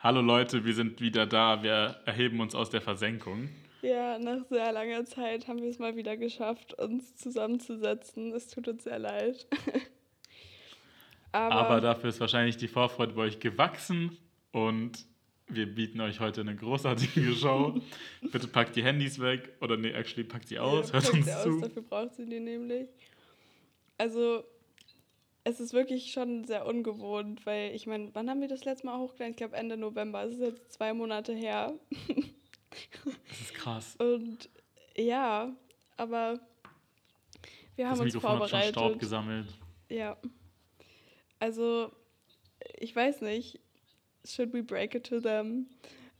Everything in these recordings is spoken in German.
Hallo Leute, wir sind wieder da. Wir erheben uns aus der Versenkung. Ja, nach sehr langer Zeit haben wir es mal wieder geschafft, uns zusammenzusetzen. Es tut uns sehr leid. Aber, Aber dafür ist wahrscheinlich die Vorfreude bei euch gewachsen und wir bieten euch heute eine großartige Show. Bitte packt die Handys weg oder nee, actually packt sie aus, ja, hört uns sie aus, zu. Dafür braucht sie die nämlich. Also es ist wirklich schon sehr ungewohnt, weil ich meine, wann haben wir das letzte Mal hochgeladen? Ich glaube Ende November. Es ist jetzt zwei Monate her. Das ist krass. Und ja, aber wir haben das uns Mikrofon vorbereitet. Hat schon Staub gesammelt. Ja. Also, ich weiß nicht. Should we break it to them?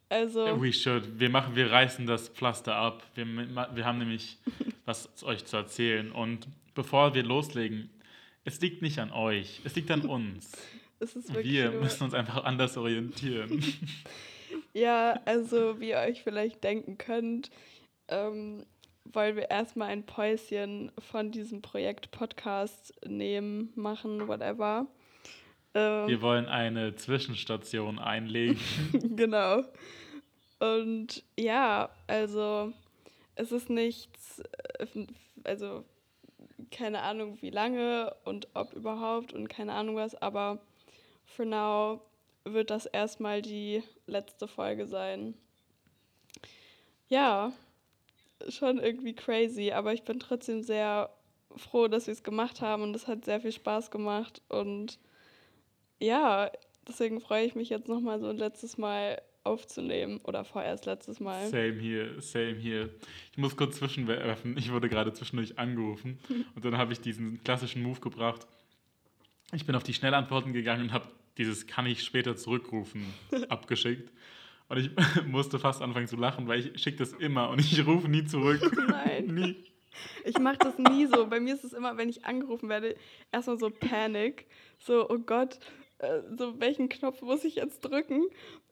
Also. We should. Wir machen, wir reißen das Pflaster ab. Wir, wir haben nämlich was euch zu erzählen. Und bevor wir loslegen, es liegt nicht an euch, es liegt an uns. wir müssen uns einfach anders orientieren. ja, also wie ihr euch vielleicht denken könnt, ähm, wollen wir erstmal ein Päuschen von diesem Projekt Podcast nehmen, machen, whatever. Ähm, wir wollen eine Zwischenstation einlegen. genau. Und ja, also es ist nichts, äh, also keine Ahnung wie lange und ob überhaupt und keine Ahnung was, aber for now wird das erstmal die letzte Folge sein. Ja, schon irgendwie crazy, aber ich bin trotzdem sehr froh, dass wir es gemacht haben und es hat sehr viel Spaß gemacht und ja, deswegen freue ich mich jetzt nochmal so ein letztes Mal aufzunehmen oder vorerst letztes Mal. Same hier, same hier. Ich muss kurz zwischenwerfen. Ich wurde gerade zwischendurch angerufen und dann habe ich diesen klassischen Move gebracht. Ich bin auf die Schnellantworten gegangen und habe dieses kann ich später zurückrufen abgeschickt. Und ich musste fast anfangen zu lachen, weil ich schicke das immer und ich rufe nie zurück. Nein. nie. Ich mache das nie so. Bei mir ist es immer, wenn ich angerufen werde, erstmal so Panik. So, oh Gott, äh, so welchen Knopf muss ich jetzt drücken?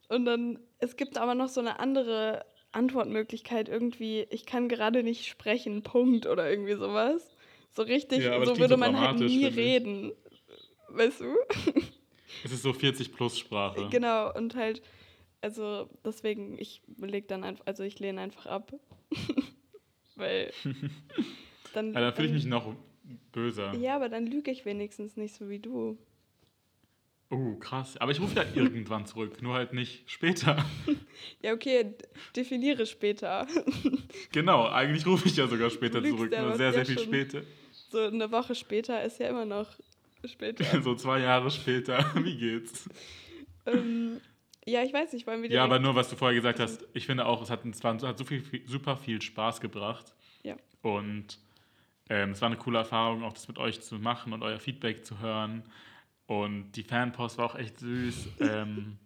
Und dann, es gibt aber noch so eine andere Antwortmöglichkeit irgendwie, ich kann gerade nicht sprechen, Punkt oder irgendwie sowas. So richtig, ja, so würde man halt nie reden. Weißt du? Es ist so 40 plus Sprache. Genau, und halt, also deswegen, ich leg dann einfach, also ich lehne einfach ab. Weil dann. ja, dann fühle ich mich noch böser. Ja, aber dann lüge ich wenigstens nicht so wie du. Oh, krass. Aber ich rufe ja irgendwann zurück, nur halt nicht später. Ja, okay, definiere später. Genau, eigentlich rufe ich ja sogar später zurück, nur sehr, sehr viel später. So eine Woche später ist ja immer noch später. so zwei Jahre später. Wie geht's? Ähm, ja, ich weiß nicht, wollen wir Ja, aber nur, was du vorher gesagt hast, ich finde auch, es hat, es war, hat so viel, super viel Spaß gebracht. Ja. Und ähm, es war eine coole Erfahrung, auch das mit euch zu machen und euer Feedback zu hören. Und die Fanpost war auch echt süß. Ähm,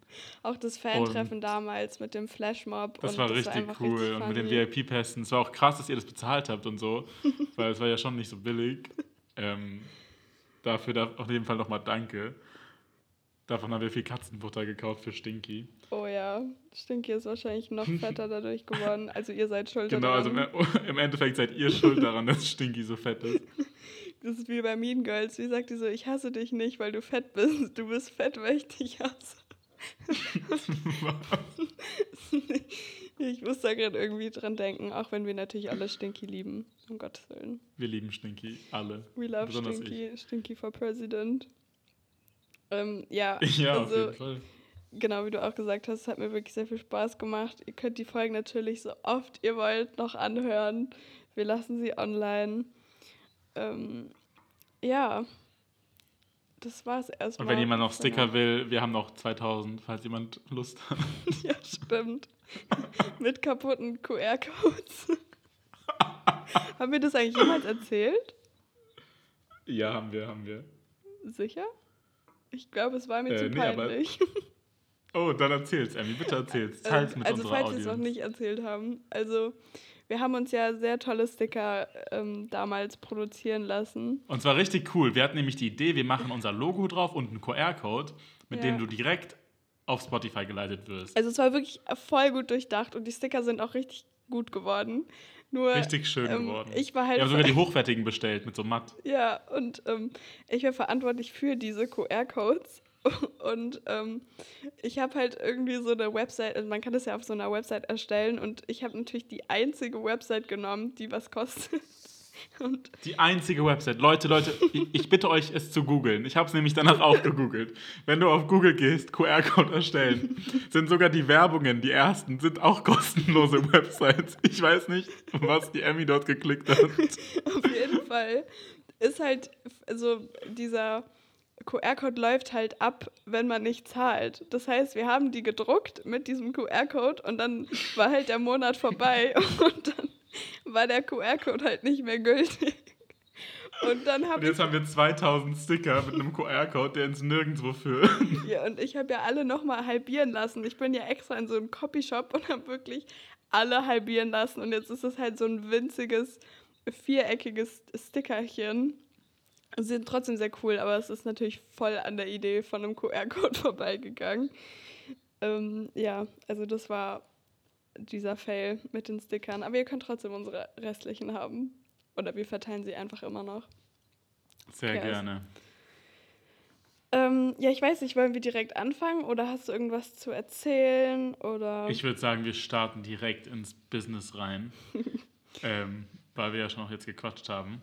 auch das Fantreffen damals mit dem Flashmob. Das war das richtig war cool. Richtig und mit den VIP-Pässen. Es war auch krass, dass ihr das bezahlt habt und so. weil es war ja schon nicht so billig. Ähm, dafür da auf jeden Fall nochmal danke. Davon haben wir viel Katzenbutter gekauft für Stinky. Oh ja, Stinky ist wahrscheinlich noch fetter dadurch geworden. Also ihr seid schuld genau, daran. Genau, also im Endeffekt seid ihr schuld daran, dass Stinky so fett ist. Das ist wie bei Mean Girls. Wie sagt die so, ich hasse dich nicht, weil du fett bist. Du bist fett, weil ich dich hasse. ich muss da gerade irgendwie dran denken, auch wenn wir natürlich alle Stinky lieben. Um Gottes Willen. Wir lieben Stinky, alle. We love Besonders Stinky. Ich. Stinky for President. Ähm, ja, ja also, auf jeden Fall. Genau, wie du auch gesagt hast, hat mir wirklich sehr viel Spaß gemacht. Ihr könnt die Folgen natürlich so oft ihr wollt noch anhören. Wir lassen sie online. Ähm, ja, das war's erstmal. Und wenn jemand noch Sticker will, wir haben noch 2000, falls jemand Lust hat. ja, stimmt. Mit kaputten QR-Codes. haben wir das eigentlich jemals erzählt? Ja, haben wir, haben wir. Sicher? Ich glaube, es war mir äh, zu nee, peinlich. oh, dann erzähl's, Emmy, bitte erzähl's. Teil's mit also, unserer falls wir es noch nicht erzählt haben. Also, wir haben uns ja sehr tolle Sticker ähm, damals produzieren lassen. Und zwar richtig cool. Wir hatten nämlich die Idee, wir machen unser Logo drauf und einen QR-Code, mit ja. dem du direkt auf Spotify geleitet wirst. Also es war wirklich voll gut durchdacht und die Sticker sind auch richtig gut geworden. Nur, richtig schön ähm, geworden. Ich war halt. Wir haben sogar die hochwertigen bestellt mit so matt. Ja, und ähm, ich war verantwortlich für diese QR-Codes Und ähm, ich habe halt irgendwie so eine Website, also man kann das ja auf so einer Website erstellen und ich habe natürlich die einzige Website genommen, die was kostet. Und Die einzige Website. Leute, Leute, ich, ich bitte euch, es zu googeln. Ich habe es nämlich danach auch gegoogelt. Wenn du auf Google gehst, QR-Code erstellen, sind sogar die Werbungen, die ersten, sind auch kostenlose Websites. Ich weiß nicht, was die Emmy dort geklickt hat. auf jeden Fall ist halt, also dieser QR-Code läuft halt ab, wenn man nicht zahlt. Das heißt, wir haben die gedruckt mit diesem QR-Code und dann war halt der Monat vorbei und dann war der QR-Code halt nicht mehr gültig. Und dann Und habe jetzt haben wir 2000 Sticker mit einem QR-Code, der uns nirgendwo führt. ja, und ich habe ja alle nochmal halbieren lassen. Ich bin ja extra in so einem Copyshop und habe wirklich alle halbieren lassen. Und jetzt ist es halt so ein winziges, viereckiges Stickerchen. Sie sind trotzdem sehr cool, aber es ist natürlich voll an der Idee von einem QR-Code vorbeigegangen. Ähm, ja, also das war dieser Fail mit den Stickern. Aber ihr könnt trotzdem unsere restlichen haben. Oder wir verteilen sie einfach immer noch. Sehr Ja, ist- gerne. Ähm, ja, ich weiß nicht, wollen wir direkt anfangen oder hast du irgendwas zu erzählen? Oder Ich würde sagen, wir starten direkt ins Business rein, ähm, weil wir ja schon auch jetzt gequatscht haben.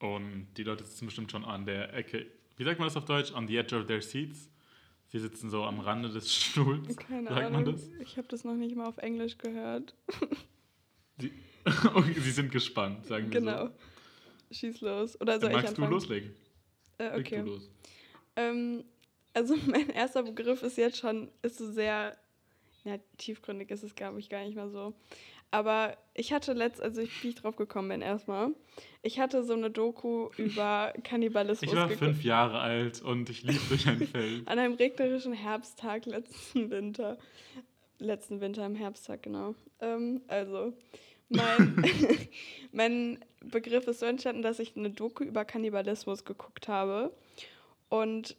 Und die Leute sitzen bestimmt schon an der Ecke. Wie sagt man das auf Deutsch? On the edge of their seats. Sie sitzen so am Rande des Stuhls. keine sagt Ahnung. man das? Ich habe das noch nicht mal auf Englisch gehört. Sie, sie sind gespannt, sagen wir Genau. so. Schieß los. Oder soll ich magst du anfangen? loslegen? Äh, okay. du los. Ähm, also mein erster Begriff ist jetzt schon, ist so sehr, ja, tiefgründig ist es, glaube ich, gar nicht mal so. Aber ich hatte letzt, also ich, wie ich drauf gekommen bin erstmal, ich hatte so eine Doku über Kannibalismus Ich war fünf Jahre alt und ich lief durch ein Feld. An einem regnerischen Herbsttag letzten Winter. Letzten Winter im Herbsttag, genau. Ähm, also, mein, mein Begriff ist so entstanden, dass ich eine Doku über Kannibalismus geguckt habe. Und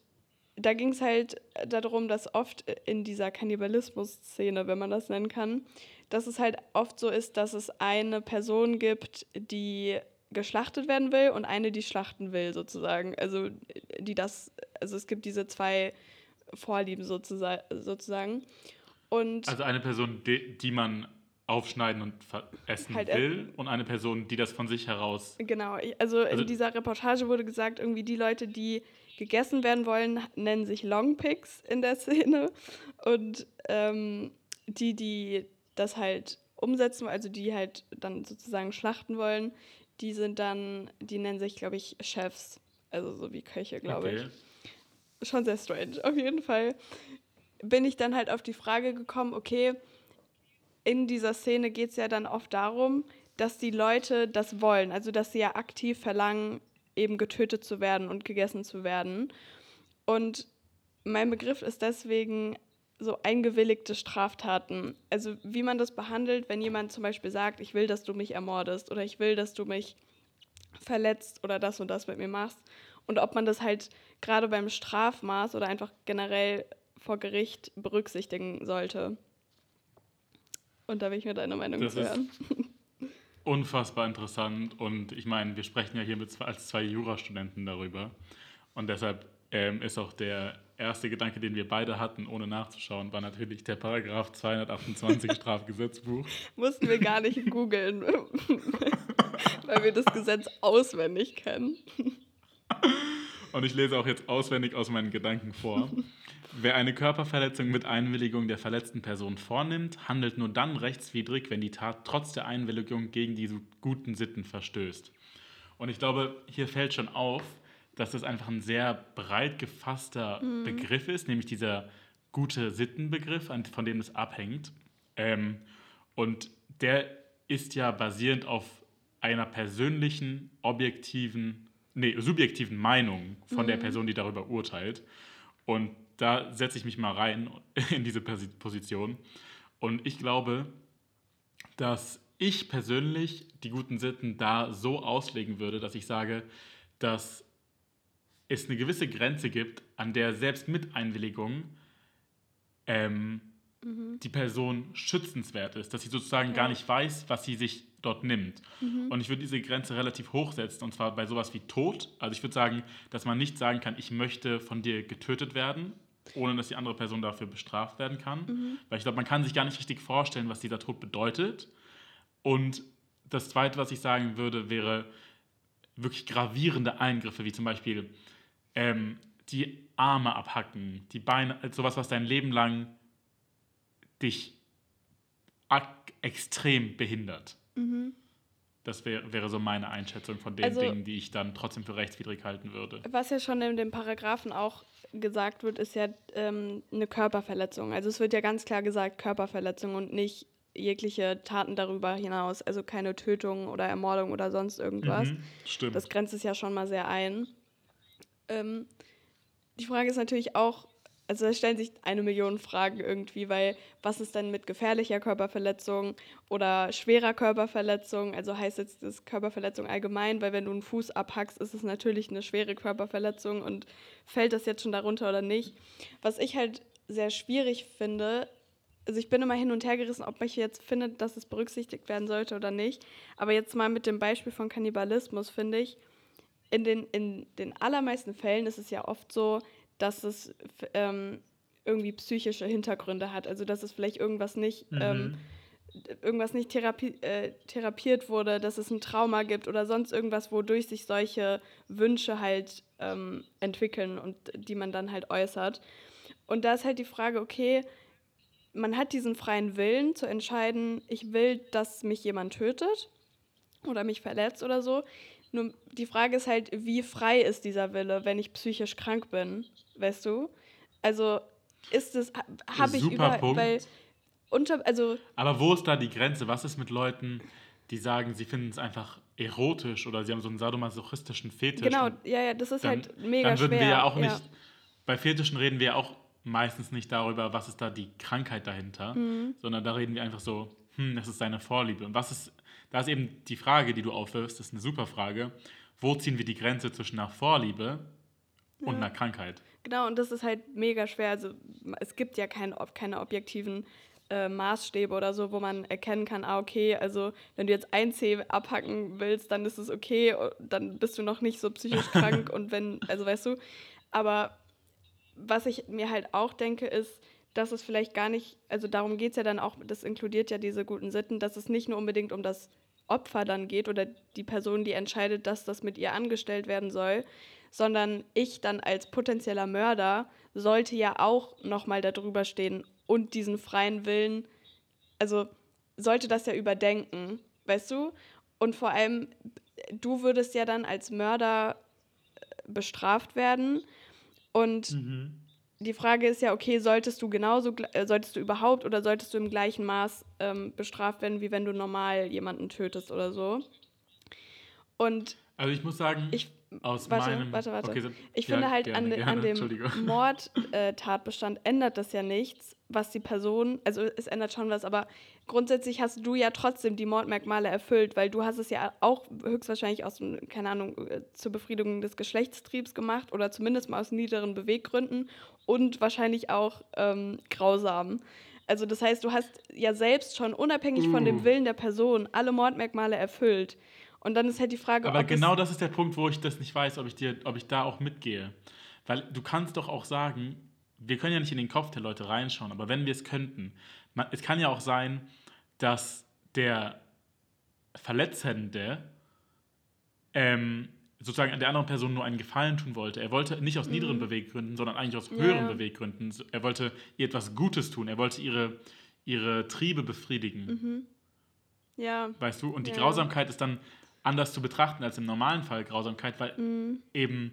da ging es halt darum, dass oft in dieser Kannibalismus-Szene, wenn man das nennen kann, dass es halt oft so ist, dass es eine Person gibt, die geschlachtet werden will und eine, die schlachten will, sozusagen. Also, die das, also es gibt diese zwei Vorlieben sozusa- sozusagen. Und Also eine Person, die, die man aufschneiden und essen Halt will und eine Person, die das von sich heraus Genau, also, Also- in dieser Reportage wurde gesagt, irgendwie die Leute, die gegessen werden wollen, nennen sich Longpicks in der Szene. Und ähm, die, die das halt umsetzen, also die halt dann sozusagen schlachten wollen, die sind dann, die nennen sich, glaube ich, Chefs. Also so wie Köche, glaube Okay. ich. Schon sehr strange. Auf jeden Fall bin ich dann halt auf die Frage gekommen, okay, in dieser Szene geht es ja dann oft darum, dass die Leute das wollen, also dass sie ja aktiv verlangen, eben getötet zu werden und gegessen zu werden. Und mein Begriff ist deswegen so eingewilligte Straftaten. Also wie man das behandelt, wenn jemand zum Beispiel sagt, ich will, dass du mich ermordest oder ich will, dass du mich verletzt oder das und das mit mir machst. Und ob man das halt gerade beim Strafmaß oder einfach generell vor Gericht berücksichtigen sollte. Und da will ich mir deine Meinung Das zu hören. Unfassbar interessant und ich meine, wir sprechen ja hier mit als zwei Jurastudenten darüber und deshalb ähm, ist auch der erste Gedanke, den wir beide hatten, ohne nachzuschauen, war natürlich der Paragraph 228 Strafgesetzbuch. Mussten wir gar nicht googeln, weil wir das Gesetz auswendig kennen. Und ich lese auch jetzt auswendig aus meinen Gedanken vor. Wer eine Körperverletzung mit Einwilligung der verletzten Person vornimmt, handelt nur dann rechtswidrig, wenn die Tat trotz der Einwilligung gegen diese guten Sitten verstößt. Und ich glaube, hier fällt schon auf, dass das einfach ein sehr breit gefasster Begriff ist, nämlich dieser gute Sittenbegriff, von dem es abhängt. Ähm, und der ist ja basierend auf einer persönlichen, objektiven, nee, subjektiven Meinung von der Person, die darüber urteilt. Und da setze ich mich mal rein in diese Posi- Position. Und ich glaube, dass ich persönlich die guten Sitten da so auslegen würde, dass ich sage, dass es eine gewisse Grenze gibt, an der selbst mit Einwilligung ähm, die Person schützenswert ist, dass sie sozusagen gar Ja. nicht weiß, was sie sich dort nimmt. Und ich würde diese Grenze relativ hoch setzen, und zwar bei sowas wie Tod. Also ich würde sagen, dass man nicht sagen kann, ich möchte von dir getötet werden, ohne dass die andere Person dafür bestraft werden kann. Mhm. Weil ich glaube, man kann sich gar nicht richtig vorstellen, was dieser Tod bedeutet. Und das Zweite, was ich sagen würde, wäre wirklich gravierende Eingriffe, wie zum Beispiel ähm, die Arme abhacken, die Beine, also sowas, was dein Leben lang dich extrem behindert. Mhm. Das wär, wäre so meine Einschätzung von den Also- Dingen, die ich dann trotzdem für rechtswidrig halten würde. Was ja schon in dem Paragraphen auch gesagt wird, ist ja ähm, eine Körperverletzung. Also es wird ja ganz klar gesagt Körperverletzung und nicht jegliche Taten darüber hinaus. Also keine Tötung oder Ermordung oder sonst irgendwas. Mhm, stimmt. Das grenzt es ja schon mal sehr ein. Ähm, die Frage ist natürlich auch, also es stellen sich eine Million Fragen irgendwie, weil was ist denn mit gefährlicher Körperverletzung oder schwerer Körperverletzung? Also heißt jetzt das Körperverletzung allgemein, weil wenn du einen Fuß abhackst, ist es natürlich eine schwere Körperverletzung und fällt das jetzt schon darunter oder nicht? Was ich halt sehr schwierig finde, also ich bin immer hin und her gerissen, ob ich jetzt finde, dass es berücksichtigt werden sollte oder nicht. Aber jetzt mal mit dem Beispiel von Kannibalismus finde ich, in den, in den allermeisten Fällen ist es ja oft so, dass es ähm, irgendwie psychische Hintergründe hat. Also dass es vielleicht irgendwas nicht, ähm, irgendwas nicht therapie, äh, therapiert wurde, dass es ein Trauma gibt oder sonst irgendwas, wodurch sich solche Wünsche halt ähm, entwickeln und die man dann halt äußert. Und da ist halt die Frage, okay, man hat diesen freien Willen zu entscheiden, ich will, dass mich jemand tötet oder mich verletzt oder so. Nur die Frage ist halt, wie frei ist dieser Wille, wenn ich psychisch krank bin, weißt du? Also ist es, habe ich über, Punkt. weil unter, also Aber wo ist da die Grenze? Was ist mit Leuten, die sagen, sie finden es einfach erotisch oder sie haben so einen sadomasochistischen Fetisch? genau, ja, ja, das ist dann, halt mega dann würden schwer. wir ja auch nicht, bei Fetischen reden wir ja auch meistens nicht darüber, was ist da die Krankheit dahinter, Mhm. sondern da reden wir einfach so, hm, das ist seine Vorliebe. Und was ist, da ist eben die Frage, die du aufwirfst, das ist eine super Frage. Wo ziehen wir die Grenze zwischen einer Vorliebe und einer Krankheit? Genau, und das ist halt mega schwer. Also es gibt ja kein, keine objektiven äh, Maßstäbe oder so, wo man erkennen kann, ah, okay, also wenn du jetzt ein C abhacken willst, dann ist es okay, o- dann bist du noch nicht so psychisch krank und wenn, also weißt du, aber was ich mir halt auch denke, ist, dass es vielleicht gar nicht, also darum geht es ja dann auch, das inkludiert ja diese guten Sitten, dass es nicht nur unbedingt um das Opfer dann geht oder die Person, die entscheidet, dass das mit ihr angestellt werden soll, sondern ich dann als potenzieller Mörder sollte ja auch nochmal darüber stehen und diesen freien Willen, also sollte das ja überdenken, weißt du? Und vor allem, du würdest ja dann als Mörder äh, bestraft werden und Mhm. Die Frage ist ja, okay, solltest du genauso, äh, solltest du überhaupt oder solltest du im gleichen Maß ähm, bestraft werden, wie wenn du normal jemanden tötest oder so? Und Also ich muss sagen, ich, aus warte, meinem... warte, warte. Okay, so- ich ja, finde halt gerne, an, de, gerne, an dem. Mordtatbestand ändert das ja nichts, was die Person, also es ändert schon was, aber grundsätzlich hast du ja trotzdem die Mordmerkmale erfüllt, weil du hast es ja auch höchstwahrscheinlich aus, keine Ahnung, äh, zur Befriedigung des Geschlechtstriebs gemacht oder zumindest mal aus niederen Beweggründen und wahrscheinlich auch ähm, grausam. Also das heißt, du hast ja selbst schon unabhängig von dem Uh. Willen der Person alle Mordmerkmale erfüllt. Und dann ist halt die Frage, Aber ob genau das ist der Punkt, wo ich das nicht weiß, ob ich, dir, ob ich da auch mitgehe. Weil du kannst doch auch sagen, wir können ja nicht in den Kopf der Leute reinschauen, aber wenn wir es könnten, man, es kann ja auch sein, dass der Verletzende ähm, sozusagen der anderen Person nur einen Gefallen tun wollte. Er wollte nicht aus niederen Beweggründen, sondern eigentlich aus höheren ja. Beweggründen. Er wollte ihr etwas Gutes tun. Er wollte ihre, ihre Triebe befriedigen. Mhm. ja, Weißt du? Und die Ja. Grausamkeit ist dann anders zu betrachten als im normalen Fall Grausamkeit, weil Mhm. eben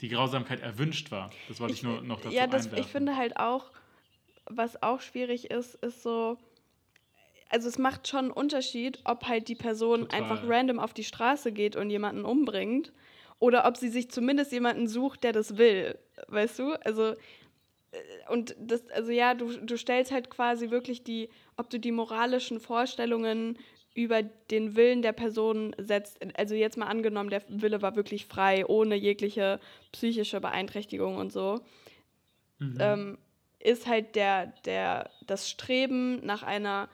die Grausamkeit erwünscht war. Das wollte ich, nur noch dazu ja, das, ich finde halt auch, was auch schwierig ist, ist so, also es macht schon einen Unterschied, ob halt die Person Total. einfach random auf die Straße geht und jemanden umbringt oder ob sie sich zumindest jemanden sucht, der das will, weißt du? Also äh, und das, also ja, du, du stellst halt quasi wirklich die, ob du die moralischen Vorstellungen über den Willen der Person setzt. Also jetzt mal angenommen, der Wille war wirklich frei, ohne jegliche psychische Beeinträchtigung und so Mhm. ähm, ist halt der, der, das Streben nach einer,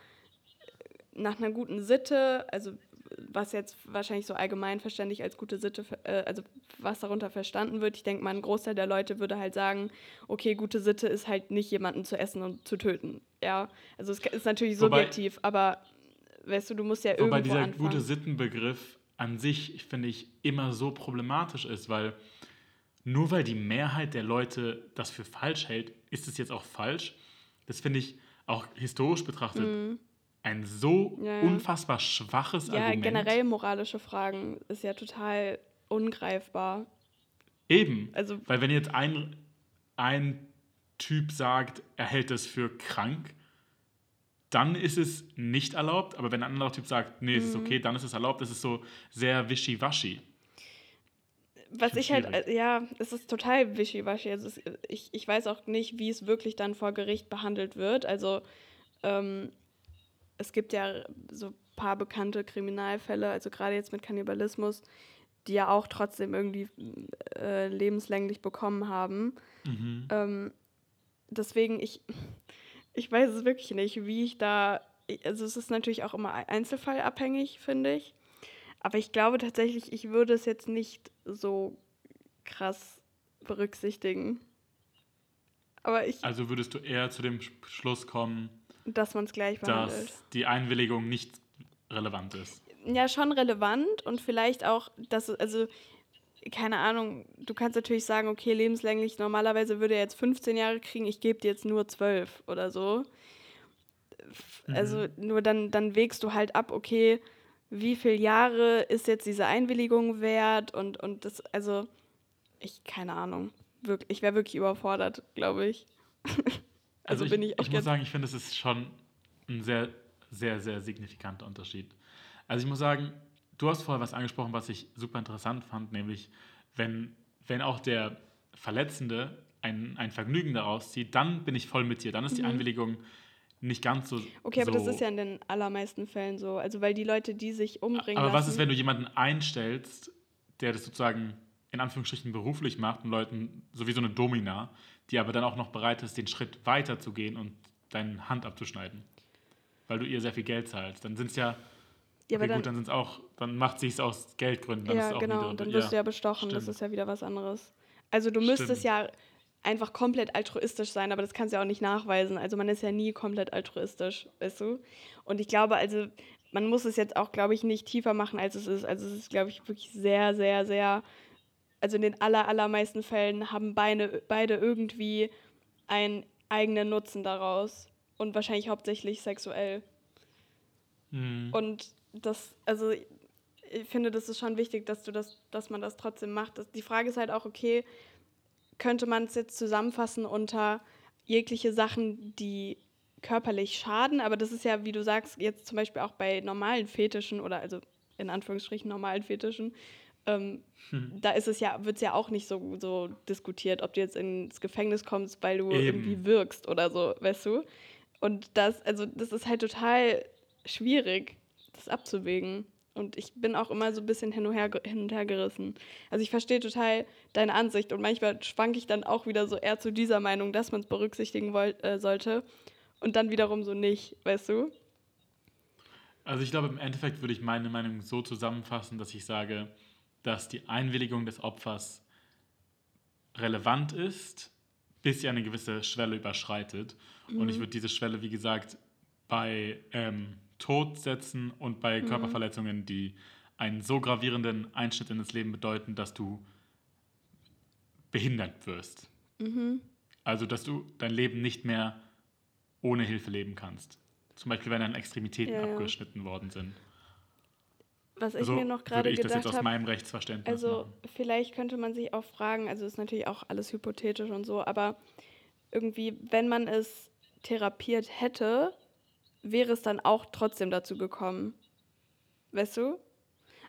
nach einer guten Sitte, also was jetzt wahrscheinlich so allgemeinverständlich als gute Sitte, äh, also was darunter verstanden wird. Ich denke mal, ein Großteil der Leute würde halt sagen, okay, gute Sitte ist halt nicht jemanden zu essen und zu töten. Ja, also es ist natürlich subjektiv, wobei, aber weißt du, du musst ja wobei irgendwo dieser anfangen. gute Sittenbegriff an sich, finde ich, immer so problematisch ist, weil nur weil die Mehrheit der Leute das für falsch hält, ist es jetzt auch falsch. Das finde ich auch historisch betrachtet mm. Ein so ja, ja. unfassbar schwaches ja, Argument. Ja, generell moralische Fragen ist ja total ungreifbar. Eben. Also, weil wenn jetzt ein, ein Typ sagt, er hält es für krank, dann ist es nicht erlaubt. Aber wenn ein anderer Typ sagt, nee, es ist mhm. okay, dann ist es erlaubt. Das ist so sehr wischiwaschi. Was ich halt, äh, ja, es ist total wischiwaschi. Also es, ich, ich weiß auch nicht, wie es wirklich dann vor Gericht behandelt wird. Also ähm, es gibt ja so ein paar bekannte Kriminalfälle, also gerade jetzt mit Kannibalismus, die ja auch trotzdem irgendwie äh, lebenslänglich bekommen haben. Mhm. Ähm, deswegen, ich, ich weiß es wirklich nicht, wie ich da. Also, es ist natürlich auch immer einzelfallabhängig, finde ich. Aber ich glaube tatsächlich, ich würde es jetzt nicht so krass berücksichtigen. Aber ich. Also würdest du eher zu dem Schluss kommen, dass man es gleich behandelt. Dass die Einwilligung nicht relevant ist. Ja, schon relevant und vielleicht auch, dass, also keine Ahnung, du kannst natürlich sagen, okay, lebenslänglich, normalerweise würde er jetzt 15 Jahre kriegen, ich gebe dir jetzt nur 12 oder so. Also mhm. nur dann, dann wägst du halt ab, okay, wie viele Jahre ist jetzt diese Einwilligung wert und, und das, also, ich, keine Ahnung. Wirklich, ich wäre wirklich überfordert, glaube ich. also, also, bin ich auch Ich muss sagen, ich finde, es ist schon ein sehr, sehr, sehr signifikanter Unterschied. Also ich muss sagen, du hast vorher was angesprochen, was ich super interessant fand, nämlich wenn, wenn auch der Verletzende ein, ein Vergnügen daraus zieht, dann bin ich voll mit dir. Dann ist mhm. die Einwilligung nicht ganz so. Okay, aber so das ist ja in den allermeisten Fällen so. Also, weil die Leute, die sich umbringen. Aber was ist, wenn du jemanden einstellst, der das sozusagen in Anführungsstrichen beruflich macht und Leuten, so wie so eine Domina, die aber dann auch noch bereit ist, den Schritt weiter zu gehen und deine Hand abzuschneiden? Weil du ihr sehr viel Geld zahlst. Dann sind es ja ja, okay, dann, gut, dann sind auch, dann macht sie es aus Geldgründen. Dann ja, genau, und dann wirst ja, du ja bestochen, stimmt. das ist ja wieder was anderes. Also du müsstest stimmt. ja einfach komplett altruistisch sein, aber das kannst du ja auch nicht nachweisen. Also man ist ja nie komplett altruistisch, weißt du? Und ich glaube, also man muss es jetzt auch, glaube ich, nicht tiefer machen, als es ist. Also es ist, glaube ich, wirklich sehr, sehr, sehr, also in den aller, allermeisten Fällen haben beide, beide irgendwie einen eigenen Nutzen daraus. Und wahrscheinlich hauptsächlich sexuell. Mhm. Und das, also ich finde, das ist schon wichtig, dass du das, dass man das trotzdem macht. Die Frage ist halt auch, okay, könnte man es jetzt zusammenfassen unter jegliche Sachen, die körperlich schaden, aber das ist ja, wie du sagst, jetzt zum Beispiel auch bei normalen Fetischen oder also in Anführungsstrichen normalen Fetischen, ähm, hm. da ist es ja, wird es ja auch nicht so, so diskutiert, ob du jetzt ins Gefängnis kommst, weil du Eben. irgendwie wirkst oder so, weißt du? Und das, also das ist halt total schwierig das abzuwägen. Und ich bin auch immer so ein bisschen hin und her, hin und her gerissen. Also ich verstehe total deine Ansicht und manchmal schwanke ich dann auch wieder so eher zu dieser Meinung, dass man es berücksichtigen wollt, äh, sollte und dann wiederum so nicht, weißt du? Also ich glaube, im Endeffekt würde ich meine Meinung so zusammenfassen, dass ich sage, dass die Einwilligung des Opfers relevant ist, bis sie eine gewisse Schwelle überschreitet. Mhm. Und ich mhm. würde diese Schwelle, wie gesagt, bei ähm, Tod setzen und bei mhm. Körperverletzungen, die einen so gravierenden Einschnitt in das Leben bedeuten, dass du behindert wirst. Mhm. Also, dass du dein Leben nicht mehr ohne Hilfe leben kannst. Zum Beispiel, wenn deine Extremitäten ja, abgeschnitten ja. worden sind. Was ich also mir noch gerade gedacht habe. das jetzt aus meinem Rechtsverständnis Also, machen. vielleicht könnte man sich auch fragen, also ist natürlich auch alles hypothetisch und so, aber irgendwie, wenn man es therapiert hätte, wäre es dann auch trotzdem dazu gekommen. Weißt du?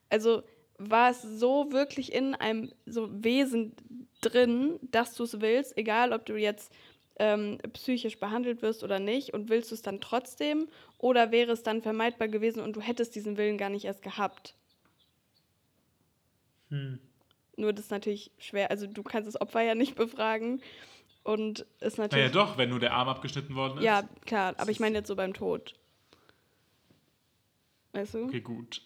Also war es so wirklich in einem so Wesen drin, dass du es willst, egal ob du jetzt ähm, psychisch behandelt wirst oder nicht, und willst du es dann trotzdem, oder wäre es dann vermeidbar gewesen und du hättest diesen Willen gar nicht erst gehabt? Hm. Nur das ist natürlich schwer, also du kannst das Opfer ja nicht befragen. Und ist natürlich. Naja, doch, wenn nur der Arm abgeschnitten worden ist. Ja, klar, aber ich meine jetzt so beim Tod. Weißt du? Okay, gut.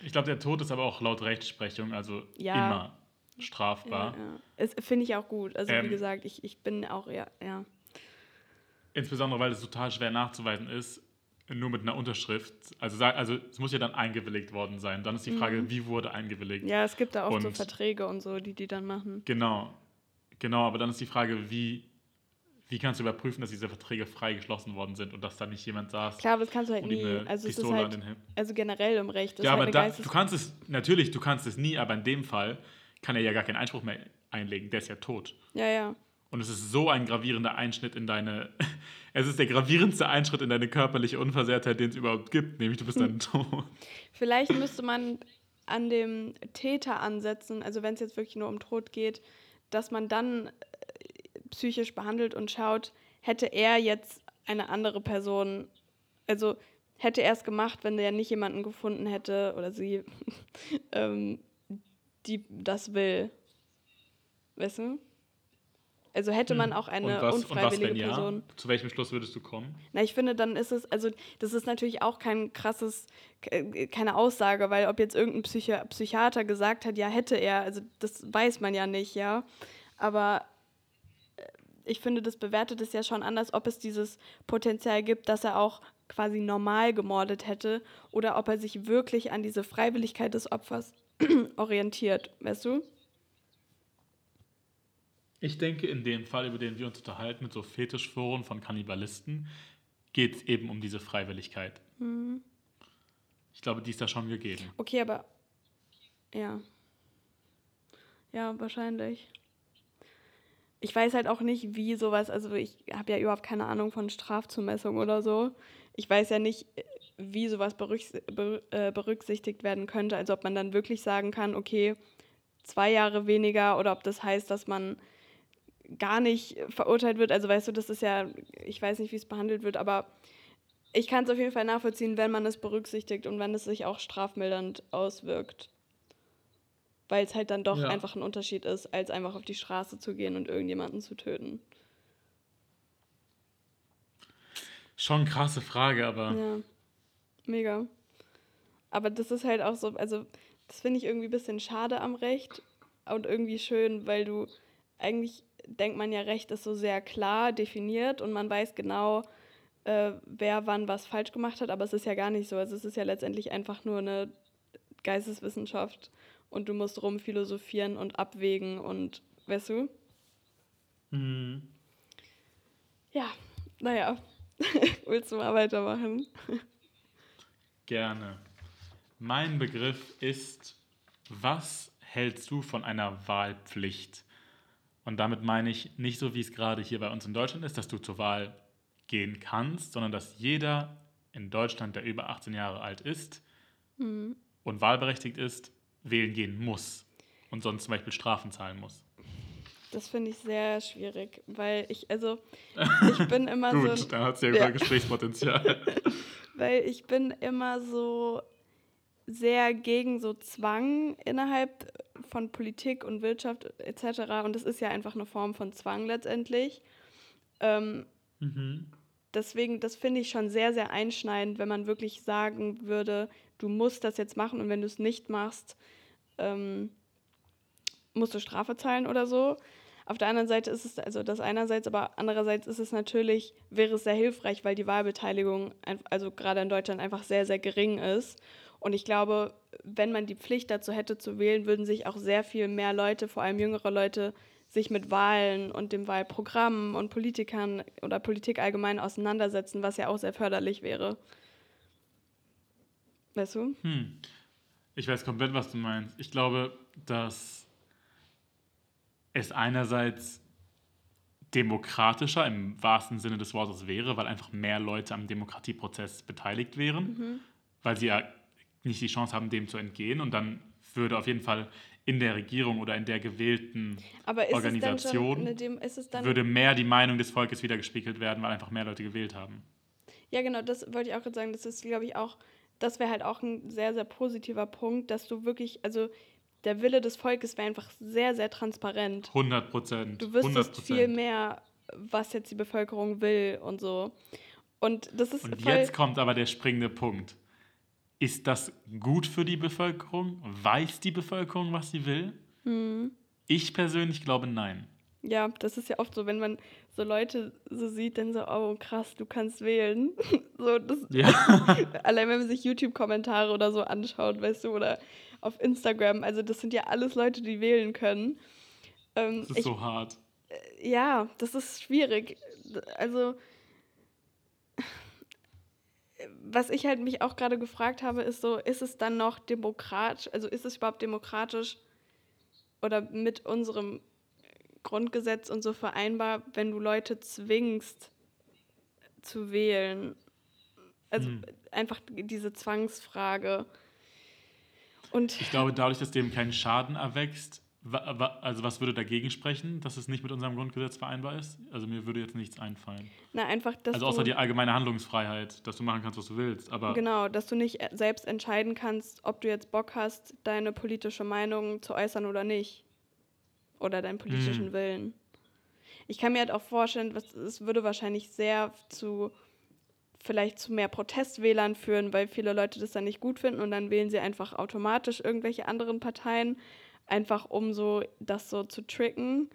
Ich glaube, der Tod ist aber auch laut Rechtsprechung, also Ja. immer strafbar. Ja, ja. Finde ich auch gut. Also wie Ähm. gesagt, ich, ich bin auch, ja, ja. Insbesondere, weil es total schwer nachzuweisen ist, nur mit einer Unterschrift. Also, also es muss ja dann eingewilligt worden sein. Dann ist die Frage, wie wurde eingewilligt? Mhm. Ja, es gibt da so Und- Verträge und so, die die dann machen. Genau. Genau, aber dann ist die Frage, wie, wie kannst du überprüfen, dass diese Verträge frei geschlossen worden sind und dass da nicht jemand saß Klar, aber das kannst du halt nie. Also es ist halt, also generell im Recht. Ja, ist aber halt da, du kannst es, natürlich, du kannst es nie, aber in dem Fall kann er ja gar keinen Einspruch mehr einlegen. Der ist ja tot. Ja, ja. Und es ist so ein gravierender Einschnitt in deine. Es ist der gravierendste Einschnitt in deine körperliche Unversehrtheit, den es überhaupt gibt, nämlich du bist dann tot. Vielleicht müsste man an dem Täter ansetzen, also wenn es jetzt wirklich nur um Tod geht, dass man dann äh, psychisch behandelt und schaut, hätte er jetzt eine andere Person, also hätte er es gemacht, wenn er nicht jemanden gefunden hätte oder sie, ähm, die das will. Weißt du? Also hätte man auch eine Hm. was, und was unfreiwillige wenn ja? Person. Zu welchem Schluss würdest du kommen? Na, ich finde, dann ist es, also das ist natürlich auch kein krasses, ke- keine Aussage, weil ob jetzt irgendein Psychi Psychiater gesagt hat, ja, hätte er, also das weiß man ja nicht, ja. Aber äh, ich finde, das bewertet es ja schon anders, ob es dieses Potenzial gibt, dass er auch quasi normal gemordet hätte oder ob er sich wirklich an diese Freiwilligkeit des Opfers orientiert, weißt du? Ich denke, in dem Fall, über den wir uns unterhalten, mit so Fetischforen von Kannibalisten, geht es eben um diese Freiwilligkeit. Mhm. Ich glaube, die ist da schon gegeben. Okay, aber ja. Ja, wahrscheinlich. Ich weiß halt auch nicht, wie sowas, also ich habe ja überhaupt keine Ahnung von Strafzumessung oder so. Ich weiß ja nicht, wie sowas äh, berücksichtigt werden könnte. Also ob man dann wirklich sagen kann, okay, zwei Jahre weniger oder ob das heißt, dass man gar nicht verurteilt wird. Also weißt du, das ist ja, ich weiß nicht, wie es behandelt wird, aber ich kann es auf jeden Fall nachvollziehen, wenn man es berücksichtigt und wenn es sich auch strafmildernd auswirkt. Weil es halt dann doch Ja. einfach ein Unterschied ist, als einfach auf die Straße zu gehen und irgendjemanden zu töten. Schon krasse Frage, aber Ja, mega. Aber das ist halt auch so, also das finde ich irgendwie ein bisschen schade am Recht und irgendwie schön, weil du eigentlich denkt man ja, Recht ist so sehr klar definiert und man weiß genau, äh, wer wann was falsch gemacht hat, aber es ist ja gar nicht so. Also es ist ja letztendlich einfach nur eine Geisteswissenschaft und du musst rumphilosophieren und abwägen und, weißt du? hm, Ja, naja. Willst du mal weitermachen? Gerne. Mein Begriff ist, was hältst du von einer Wahlpflicht? Und damit meine ich nicht so, wie es gerade hier bei uns in Deutschland ist, dass du zur Wahl gehen kannst, sondern dass jeder in Deutschland, der über 18 Jahre alt ist Mhm. und wahlberechtigt ist, wählen gehen muss und sonst zum Beispiel Strafen zahlen muss. Das finde ich sehr schwierig, weil ich, also, ich bin immer Gut, so, dann hat es ja, Ja. Gesprächspotenzial. weil ich bin immer so sehr gegen so Zwang innerhalb von Politik und Wirtschaft etc. Und das ist ja einfach eine Form von Zwang letztendlich. Ähm, mhm. deswegen, das finde ich schon sehr, sehr einschneidend, wenn man wirklich sagen würde, du musst das jetzt machen und wenn du es nicht machst, ähm, musst du Strafe zahlen oder so. Auf der anderen Seite ist es, also das einerseits, aber andererseits ist es natürlich, wäre es sehr hilfreich, weil die Wahlbeteiligung, also gerade in Deutschland, einfach sehr, sehr gering ist. Und ich glaube, wenn man die Pflicht dazu hätte zu wählen, würden sich auch sehr viel mehr Leute, vor allem jüngere Leute, sich mit Wahlen und dem Wahlprogramm und Politikern oder Politik allgemein auseinandersetzen, was ja auch sehr förderlich wäre. Weißt du? Hm. Ich weiß komplett, was du meinst. Ich glaube, dass es einerseits demokratischer im wahrsten Sinne des Wortes wäre, weil einfach mehr Leute am Demokratieprozess beteiligt wären, weil sie ja nicht die Chance haben, dem zu entgehen. Und dann würde auf jeden Fall in der Regierung oder in der gewählten Organisation Dem würde mehr die Meinung des Volkes wiedergespiegelt werden, weil einfach mehr Leute gewählt haben. Ja, genau, das wollte ich auch gerade sagen. Das ist, glaube ich, auch, das wäre halt auch ein sehr, sehr positiver Punkt, dass du wirklich, also der Wille des Volkes wäre einfach sehr, sehr transparent. 100 Prozent. Du wüsstest viel mehr, was jetzt die Bevölkerung will und so. Und das ist Und jetzt kommt aber der springende Punkt. ist das gut für die Bevölkerung? Weiß die Bevölkerung, was sie will? Hm. Ich persönlich glaube nein. Ja, das ist ja oft so, wenn man so Leute so sieht, dann so, oh krass, du kannst wählen. so, das, Ja. allein wenn man sich YouTube-Kommentare oder so anschaut, weißt du, oder auf Instagram, also das sind ja alles Leute, die wählen können. Ähm, Das ist ich, so hart. ja, das ist schwierig. Also, was ich halt mich auch gerade gefragt habe, ist so, ist es dann noch demokratisch, also ist es überhaupt demokratisch oder mit unserem Grundgesetz und so vereinbar, wenn du Leute zwingst zu wählen? Also Hm. einfach diese Zwangsfrage. Und Ich glaube, dadurch, dass dem kein Schaden erwächst, also was würde dagegen sprechen, dass es nicht mit unserem Grundgesetz vereinbar ist? Also mir würde jetzt nichts einfallen. na, einfach, dass Also außer die allgemeine Handlungsfreiheit, dass du machen kannst, was du willst. Aber Genau, dass du nicht äh, selbst entscheiden kannst, ob du jetzt Bock hast, deine politische Meinung zu äußern oder nicht. Oder deinen politischen Hm. Willen. Ich kann mir halt auch vorstellen, was, es würde wahrscheinlich sehr zu vielleicht zu mehr Protestwählern führen, weil viele Leute das dann nicht gut finden und dann wählen sie einfach automatisch irgendwelche anderen Parteien, einfach um so das so zu tricken,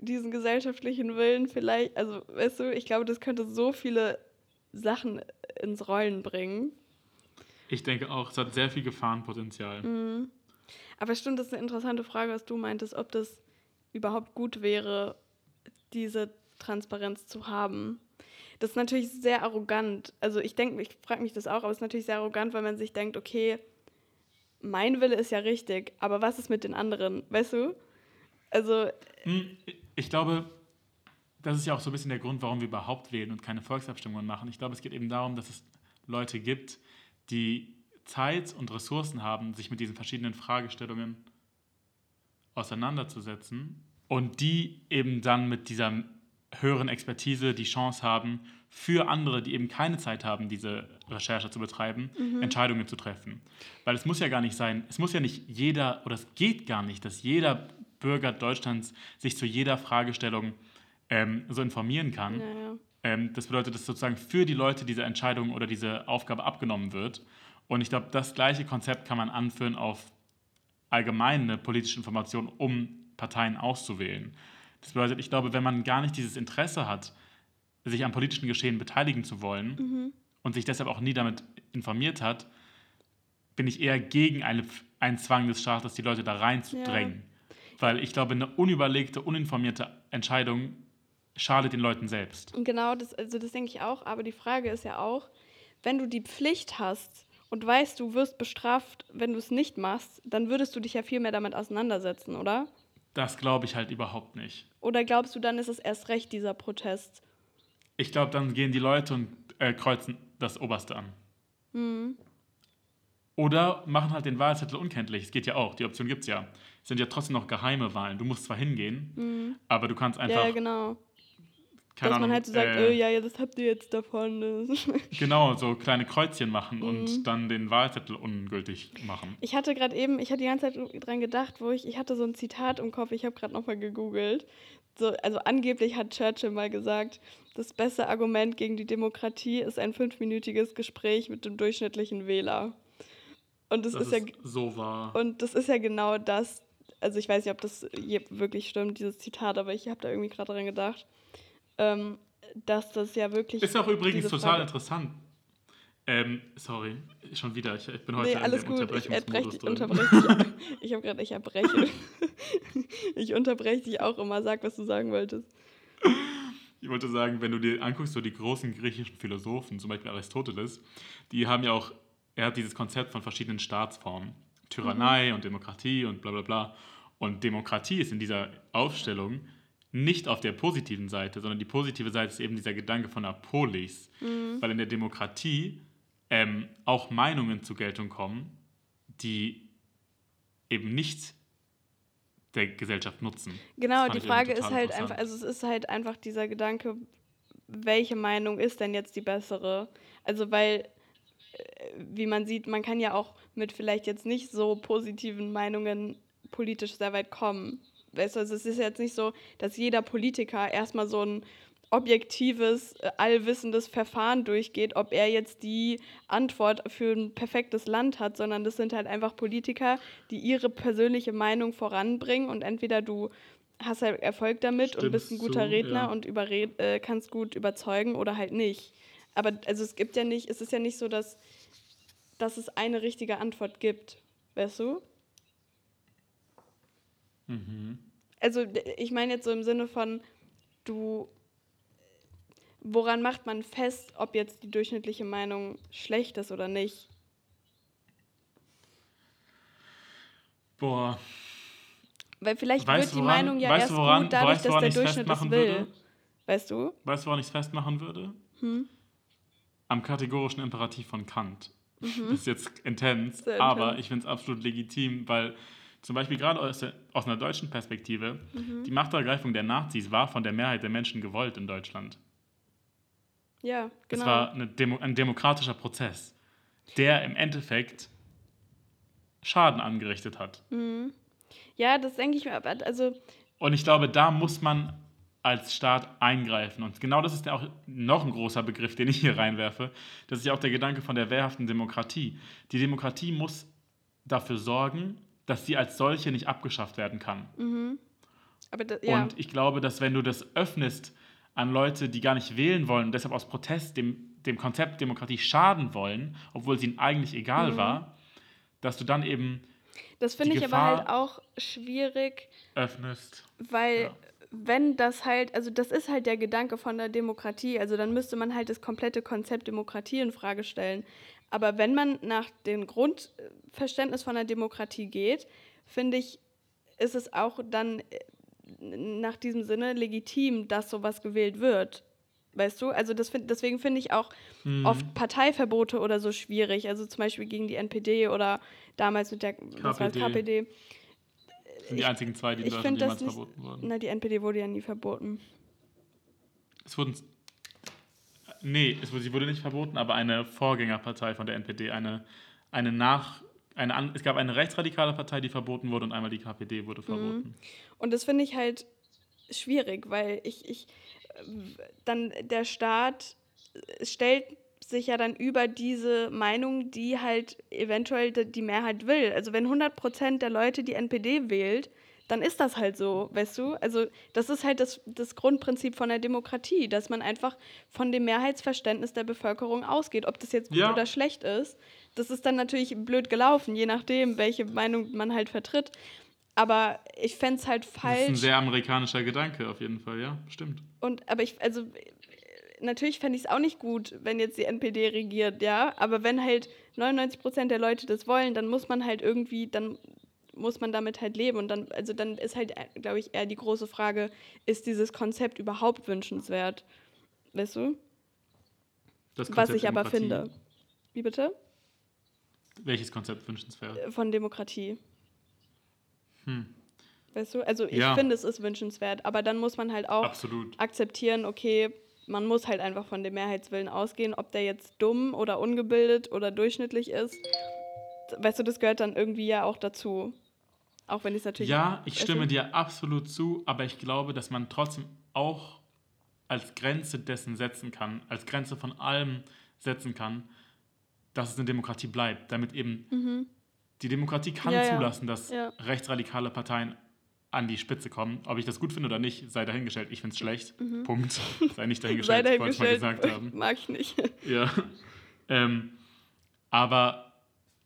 diesen gesellschaftlichen Willen vielleicht. Also, weißt du, ich glaube, das könnte so viele Sachen ins Rollen bringen. ich denke auch, es hat sehr viel Gefahrenpotenzial. Mhm. Aber stimmt, das ist eine interessante Frage, was du meintest, ob das überhaupt gut wäre, diese Transparenz zu haben. Das ist natürlich sehr arrogant. Also ich denke, ich frage mich das auch, aber es ist natürlich sehr arrogant, weil man sich denkt, okay, mein Wille ist ja richtig, aber was ist mit den anderen? Weißt du? Also, Hm, Ich glaube, das ist ja auch so ein bisschen der Grund, warum wir überhaupt wählen und keine Volksabstimmungen machen. Ich glaube, es geht eben darum, dass es Leute gibt, die Zeit und Ressourcen haben, sich mit diesen verschiedenen Fragestellungen auseinanderzusetzen und die eben dann mit dieser höheren Expertise die Chance haben, für andere, die eben keine Zeit haben, diese Recherche zu betreiben, Entscheidungen zu treffen. Weil es muss ja gar nicht sein, es muss ja nicht jeder, oder es geht gar nicht, dass jeder Bürger Deutschlands sich zu jeder Fragestellung ähm, so informieren kann. naja. Ähm, das bedeutet, dass sozusagen für die Leute diese Entscheidung oder diese Aufgabe abgenommen wird. Und ich glaube, das gleiche Konzept kann man anführen auf allgemeine politische Informationen, um Parteien auszuwählen. Das bedeutet, ich glaube, wenn man gar nicht dieses Interesse hat, sich am politischen Geschehen beteiligen zu wollen und sich deshalb auch nie damit informiert hat, bin ich eher gegen eine, einen Zwang des Staates, die Leute da reinzudrängen. Weil ich glaube, eine unüberlegte, uninformierte Entscheidung schadet den Leuten selbst. Genau, das, also das denke ich auch. Aber die Frage ist ja auch, wenn du die Pflicht hast und weißt, du wirst bestraft, wenn du es nicht machst, dann würdest du dich ja viel mehr damit auseinandersetzen, oder? Das glaube ich halt überhaupt nicht. Oder glaubst du, dann ist es erst recht dieser Protest? Ich glaube, dann gehen die Leute und äh, kreuzen das Oberste an. Hm. Oder machen halt den Wahlzettel unkenntlich. Es geht ja auch, die Option gibt es ja. Es sind ja trotzdem noch geheime Wahlen. Du musst zwar hingehen, aber du kannst einfach, ja, genau. Keine Dass Ahnung, man halt so sagt, äh, äh, ja, ja, das habt ihr jetzt davon. genau, so kleine Kreuzchen machen Mhm. und dann den Wahlzettel ungültig machen. Ich hatte gerade eben, ich hatte die ganze Zeit dran gedacht, wo ich, ich hatte so ein Zitat im Kopf, ich habe gerade nochmal gegoogelt. So, also angeblich hat Churchill mal gesagt, das beste Argument gegen die Demokratie ist ein fünfminütiges Gespräch mit dem durchschnittlichen Wähler. Und das, Das ist, ist, ja so wahr. und das ist ja genau das, also ich weiß nicht, ob das wirklich stimmt, dieses Zitat, aber ich habe da irgendwie gerade dran gedacht, ähm, dass das ja wirklich. Ist auch übrigens total interessant. Ähm, sorry, schon wieder. Ich, ich bin heute Nee, alles gut. Ich Unterbrechungsmodus erbreche drin. unterbreche dich. Ich habe gerade, ich erbreche. ich unterbreche dich auch immer. Sag, was du sagen wolltest. Ich wollte sagen, wenn du dir anguckst, so die großen griechischen Philosophen, zum Beispiel Aristoteles, die haben ja auch, er hat dieses Konzept von verschiedenen Staatsformen. Tyrannei und Demokratie und bla bla bla. Und Demokratie ist in dieser Aufstellung nicht auf der positiven Seite, sondern die positive Seite ist eben dieser Gedanke von der Polis. Weil in der Demokratie ähm, auch Meinungen zur Geltung kommen, die eben nicht der Gesellschaft nutzen. Genau, die Frage ist halt einfach, also es ist halt einfach dieser Gedanke, welche Meinung ist denn jetzt die bessere? Also weil, äh, wie man sieht, man kann ja auch mit vielleicht jetzt nicht so positiven Meinungen politisch sehr weit kommen. Weißt du, also es ist jetzt nicht so, dass jeder Politiker erstmal so ein objektives, äh, allwissendes Verfahren durchgeht, ob er jetzt die Antwort für ein perfektes Land hat, sondern das sind halt einfach Politiker, die ihre persönliche Meinung voranbringen und entweder du hast halt Erfolg damit Stimmt und bist ein guter so, Redner ja. und überred, äh, kannst gut überzeugen oder halt nicht. Aber also es gibt ja nicht, es ist ja nicht so, dass, dass es eine richtige Antwort gibt, weißt du? Mhm. Also ich meine jetzt so im Sinne von, du, woran macht man fest, ob jetzt die durchschnittliche Meinung schlecht ist oder nicht? Boah, Weil vielleicht Weißt wird die woran- Meinung ja erst woran- gut dadurch, weißt dass der Durchschnitt es will. würde? Weißt du? weißt du, woran ich es festmachen würde? Hm? Am kategorischen Imperativ von Kant. Das ist jetzt intens, Mhm. Aber ich finde es absolut legitim, weil zum Beispiel gerade aus, der, aus einer deutschen Perspektive, Mhm. die Machtergreifung der Nazis war von der Mehrheit der Menschen gewollt in Deutschland. Ja, Es genau. war eine Demo ein demokratischer Prozess, der im Endeffekt Schaden angerichtet hat. ja, das denke ich mir. aber Also, Und ich glaube, da muss man als Staat eingreifen. Und genau das ist ja auch noch ein großer Begriff, den ich hier reinwerfe. Das ist ja auch der Gedanke von der wehrhaften Demokratie. Die Demokratie muss dafür sorgen, dass sie als solche nicht abgeschafft werden kann. aber das, ja. Und ich glaube, dass wenn du das öffnest an Leute, die gar nicht wählen wollen und deshalb aus Protest dem, dem Konzept Demokratie schaden wollen, obwohl es ihnen eigentlich egal Mhm. war, dass du dann eben das finde ich aber halt Gefahr- auch schwierig, öffnest. weil Ja. wenn das halt, also das ist halt der Gedanke von der Demokratie, also dann müsste man halt das komplette Konzept Demokratie in Frage stellen. Aber wenn man nach dem Grundverständnis von der Demokratie geht, finde ich, ist es auch dann äh, nach diesem Sinne legitim, dass sowas gewählt wird. Weißt du? Also find, deswegen finde ich auch Mhm. oft Parteiverbote oder so schwierig. Also zum Beispiel gegen die NPD oder damals mit der KPD. KPD. Das sind die einzigen zwei, die in Ich Deutschland jemals nicht. verboten wurden. Na, die NPD wurde ja nie verboten. Es wurden. Nee, es sie wurde nicht verboten, aber eine Vorgängerpartei von der NPD, eine, eine nach. Eine, es gab eine rechtsradikale Partei, die verboten wurde, und einmal die KPD wurde verboten. Und das finde ich halt schwierig, weil ich, ich dann der Staat stellt sich ja dann über diese Meinung, die halt eventuell die Mehrheit will. Also wenn 100% der Leute die NPD wählt, dann ist das halt so, weißt du? Also das ist halt das, das Grundprinzip von der Demokratie, dass man einfach von dem Mehrheitsverständnis der Bevölkerung ausgeht. Ob das jetzt gut Ja. oder schlecht ist, das ist dann natürlich blöd gelaufen, je nachdem, welche Meinung man halt vertritt. Aber ich fände es halt Das ist ein falsch. sehr amerikanischer Gedanke, auf jeden Fall, ja, stimmt. Und aber ich, also natürlich fände ich es auch nicht gut, wenn jetzt die NPD regiert, ja. Aber wenn halt 99 Prozent der Leute das wollen, dann muss man halt irgendwie, dann muss man damit halt leben. Und dann, also dann ist halt, glaube ich, eher die große Frage, ist dieses Konzept überhaupt wünschenswert? Weißt du? Was ich aber Demokratie. finde. Wie bitte? Welches Konzept wünschenswert? Äh, Von Demokratie. Hm. Weißt du? Also ich Ja. finde, es ist wünschenswert, aber dann muss man halt auch Absolut. akzeptieren, okay, man muss halt einfach von dem Mehrheitswillen ausgehen, ob der jetzt dumm oder ungebildet oder durchschnittlich ist. Weißt du, das gehört dann irgendwie ja auch dazu. Auch wenn es natürlich. Ja, ich stimme dir absolut zu, aber ich glaube, dass man trotzdem auch als Grenze dessen setzen kann, als Grenze von allem setzen kann, dass es eine Demokratie bleibt, damit eben die Demokratie kann Mhm. Ja, zulassen, dass Ja. rechtsradikale Parteien an die Spitze kommen. Ob ich das gut finde oder nicht, sei dahingestellt. Ich finde es schlecht. Punkt. Sei nicht Mhm. Sei dahingestellt, ich wollte es mal dahingestellt, gesagt haben. mag ich nicht. Ja. Ähm, aber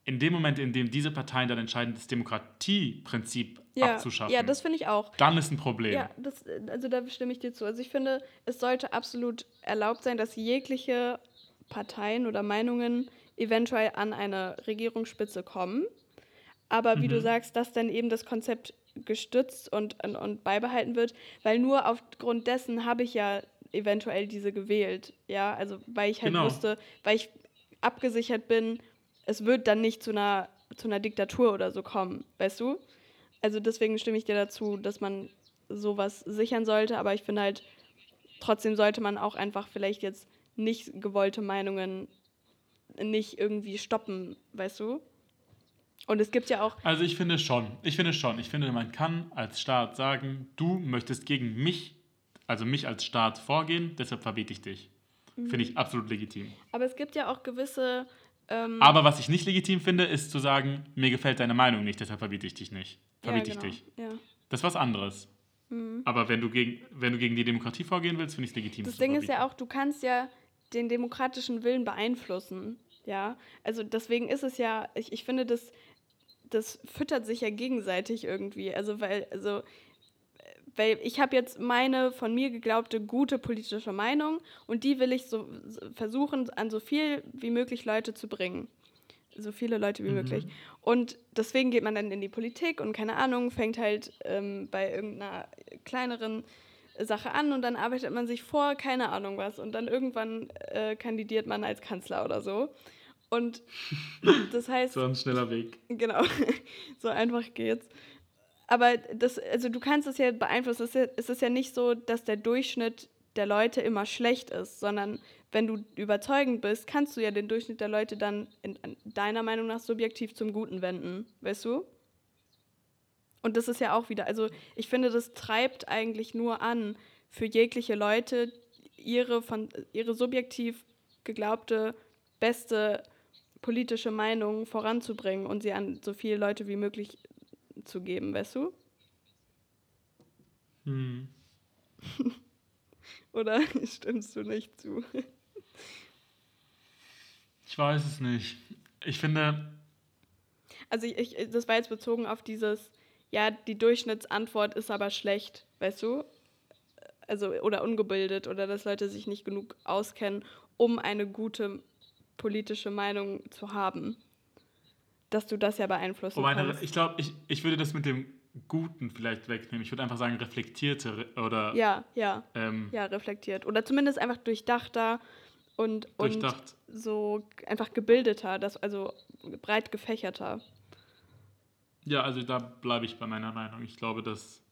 in dem Moment, in dem diese Parteien dann entscheiden, das Demokratieprinzip Ja, abzuschaffen, ja, das finde ich auch. dann ist ein Problem. Ja, das, also da stimme ich dir zu. Also ich finde, es sollte absolut erlaubt sein, dass jegliche Parteien oder Meinungen eventuell an eine Regierungsspitze kommen. Aber wie du Mhm. sagst, dass dann eben das Konzept gestützt und, und, und beibehalten wird, weil nur aufgrund dessen habe ich ja eventuell diese gewählt. Ja, also weil ich halt Genau. wusste, weil ich abgesichert bin, es wird dann nicht zu einer, zu einer Diktatur oder so kommen, weißt du? Also deswegen stimme ich dir dazu, dass man sowas sichern sollte, aber ich finde halt, trotzdem sollte man auch einfach vielleicht jetzt nicht gewollte Meinungen nicht irgendwie stoppen, weißt du? Und es gibt ja auch, Also ich finde schon, ich finde schon, ich finde, man kann als Staat sagen, du möchtest gegen mich also mich als Staat vorgehen, deshalb verbiete ich dich. Finde ich absolut legitim. Aber es gibt ja auch gewisse. Ähm, Aber was ich nicht legitim finde, ist zu sagen, mir gefällt deine Meinung nicht, deshalb verbiete ich dich nicht. Verbiete ja, genau. ich dich. Ja. Das ist was anderes. Aber wenn du, gegen, wenn du gegen die Demokratie vorgehen willst, finde ich es legitim. Das Ding ist ja verbieten. auch, du kannst ja den demokratischen Willen beeinflussen. Ja, also deswegen ist es ja, ich, ich finde, das, das füttert sich ja gegenseitig irgendwie. Also, weil, also, weil ich habe jetzt meine von mir geglaubte gute politische Meinung und die will ich so versuchen, an so viel wie möglich Leute zu bringen. So viele Leute wie möglich. Und deswegen geht man dann in die Politik und keine Ahnung, fängt halt ähm, bei irgendeiner kleineren Sache an und dann arbeitet man sich vor, keine Ahnung was. Und dann irgendwann äh, kandidiert man als Kanzler oder so. Und das heißt, So ein schneller Weg. genau, so einfach geht's. Aber das, also du kannst es ja beeinflussen. Es ist ja, es ist ja nicht so, dass der Durchschnitt der Leute immer schlecht ist, sondern wenn du überzeugend bist, kannst du ja den Durchschnitt der Leute dann in, in deiner Meinung nach subjektiv zum Guten wenden, weißt du? Und das ist ja auch wieder, also ich finde, das treibt eigentlich nur an, für jegliche Leute ihre, von, ihre subjektiv geglaubte beste politische Meinung voranzubringen und sie an so viele Leute wie möglich zu geben, weißt du? Hm. Oder stimmst du nicht zu? Ich weiß es nicht. Ich finde, Also ich, ich, das war jetzt bezogen auf dieses, ja, die Durchschnittsantwort ist aber schlecht, weißt du? Also, oder ungebildet oder dass Leute sich nicht genug auskennen, um eine gute politische Meinung zu haben. Dass du das ja beeinflussen um eine, kannst. ich glaube, ich, ich würde das mit dem Guten vielleicht wegnehmen. Ich würde einfach sagen, reflektierte re- oder Ja, ja, ähm, ja, reflektiert. Oder zumindest einfach durchdachter und, und durchdacht. so einfach gebildeter, das, also breit gefächerter. Ja, also da bleibe ich bei meiner Meinung. Ich glaube, dass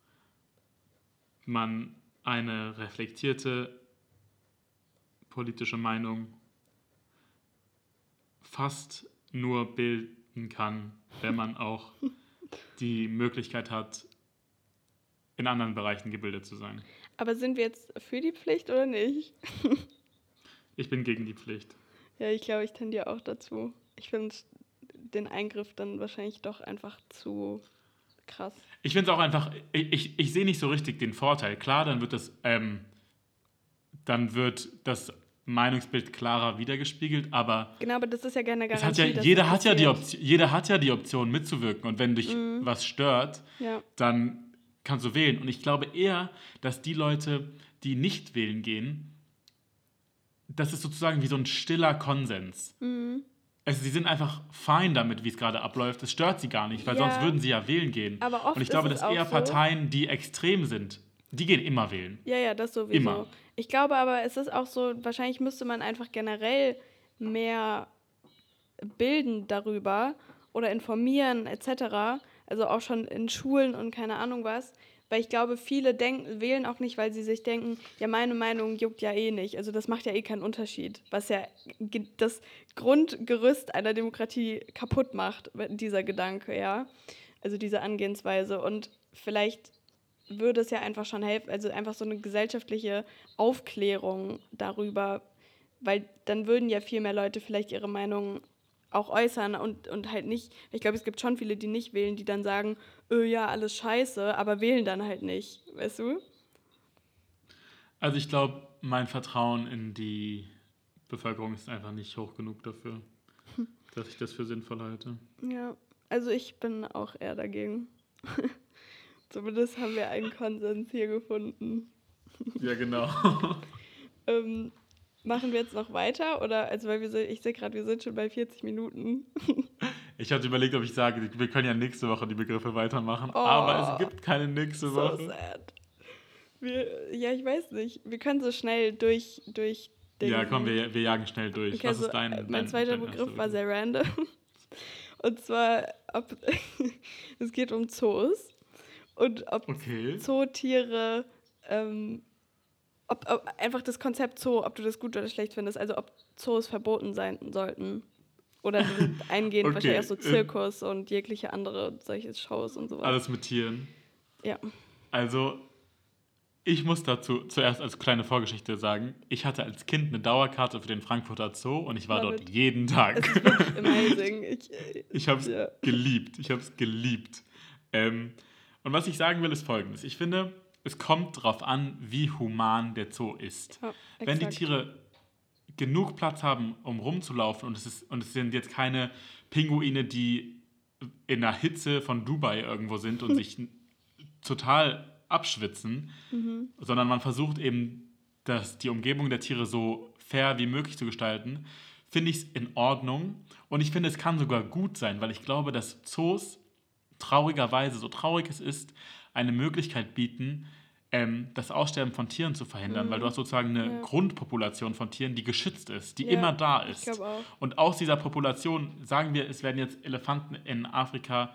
man eine reflektierte politische Meinung fast nur bilden kann, wenn man auch die Möglichkeit hat, in anderen Bereichen gebildet zu sein. Aber sind wir jetzt für die Pflicht oder nicht? Ich bin gegen die Pflicht. Ja, ich glaube, ich tendiere auch dazu. Ich finde den Eingriff dann wahrscheinlich doch einfach zu krass. Ich finde es auch einfach, ich, ich, ich sehe nicht so richtig den Vorteil. Klar, dann wird das, ähm, dann wird das Meinungsbild klarer wiedergespiegelt, aber Genau, aber das ist ja gerne Garantie. hat ja, jeder, hat ja die. Option, jeder hat ja die Option mitzuwirken und wenn dich Mhm. was stört, Ja, dann kannst du wählen. Und ich glaube eher, dass die Leute, die nicht wählen gehen, das ist sozusagen wie so ein stiller Konsens. Mhm. Also sie sind einfach fein damit, wie es gerade abläuft. Es stört sie gar nicht, weil Ja. sonst würden sie ja wählen gehen. Aber oft Und ich glaube, dass eher Parteien, die extrem sind, die gehen immer wählen. ja, ja, das sowieso. Immer. Ich glaube aber, es ist auch so, wahrscheinlich müsste man einfach generell mehr bilden darüber oder informieren etc. Also auch schon in Schulen und keine Ahnung was. Weil ich glaube, viele denken, wählen auch nicht, weil sie sich denken, ja, meine Meinung juckt ja eh nicht. Also das macht ja eh keinen Unterschied. Was ja das Grundgerüst einer Demokratie kaputt macht, dieser Gedanke, ja. Also diese Angehensweise. Und vielleicht würde es ja einfach schon helfen, also einfach so eine gesellschaftliche Aufklärung darüber, weil dann würden ja viel mehr Leute vielleicht ihre Meinung auch äußern und, und halt nicht, ich glaube, es gibt schon viele, die nicht wählen, die dann sagen, öh, ja, alles scheiße, aber wählen dann halt nicht, weißt du? Also ich glaube, mein Vertrauen in die Bevölkerung ist einfach nicht hoch genug dafür, dass ich das für sinnvoll halte. Ja, also ich bin auch eher dagegen. Zumindest haben wir einen Konsens hier gefunden. Ja, genau. Ähm, machen wir jetzt noch weiter? Oder, also, weil wir, se- ich sehe gerade, wir sind schon bei 40 Minuten. Ich hatte überlegt, ob ich sage, wir können ja nächste Woche die Begriffe weitermachen, Oh. aber es gibt keine nächste So Woche. sad. Wir, ja, ich weiß nicht. Wir können so schnell durch, durch Ja, komm, wir, wir jagen schnell durch. Okay, Was also, ist dein, äh, dein mein zweiter dein Begriff war sehr random. Und zwar, ob, es geht um Zoos. Und ob Okay. Zootiere, ähm, ob, ob einfach das Konzept Zoo, ob du das gut oder schlecht findest, also ob Zoos verboten sein sollten. Oder eingehend Okay, wahrscheinlich auch so äh, Zirkus und jegliche andere solche Shows und sowas. Alles mit Tieren. Ja. Also, Ich muss dazu zuerst als kleine Vorgeschichte sagen, ich hatte als Kind eine Dauerkarte für den Frankfurter Zoo und ich war Love dort jeden Tag. Amazing. Ich, äh, Ich habe es Ja. geliebt. Ich habe es geliebt. Ähm, und was ich sagen will, ist folgendes. Ich finde, es kommt darauf an, wie human der Zoo ist. Ja, Wenn die. Tiere genug Platz haben, um rumzulaufen und es, ist, und es sind jetzt keine Pinguine, die in der Hitze von Dubai irgendwo sind und sich total abschwitzen, Mhm. sondern man versucht eben, dass die Umgebung der Tiere so fair wie möglich zu gestalten, finde ich es in Ordnung. Und ich finde, es kann sogar gut sein, weil ich glaube, dass Zoos traurigerweise, so traurig es ist, eine Möglichkeit bieten, ähm, das Aussterben von Tieren zu verhindern, weil du hast sozusagen eine Mhm. Ja. Grundpopulation von Tieren, die geschützt ist, die Ja, immer da ist. Und aus dieser Population, sagen wir, es werden jetzt Elefanten in Afrika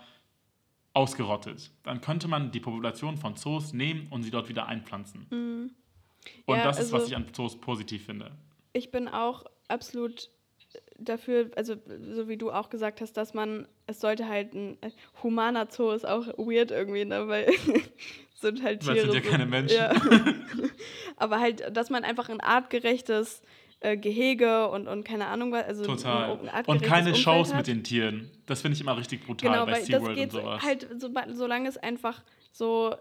ausgerottet. Dann könnte man die Population von Zoos nehmen und sie dort wieder einpflanzen. Und Mhm. Ja, das ist, was also- ich an Zoos positiv finde. ich bin auch absolut dafür, also so wie du auch gesagt hast, dass man, es sollte halt ein äh, humaner Zoo ist auch weird irgendwie, ne? Weil es sind halt Weil Tiere. es sind ja keine Menschen. Ja. Aber halt, dass man einfach ein artgerechtes äh, Gehege und, und keine Ahnung was, also Total. Und keine Umfeld Shows hat. mit den Tieren. Das finde ich immer richtig brutal Genau, bei weil das SeaWorld und geht sowas. halt, so, solange es einfach so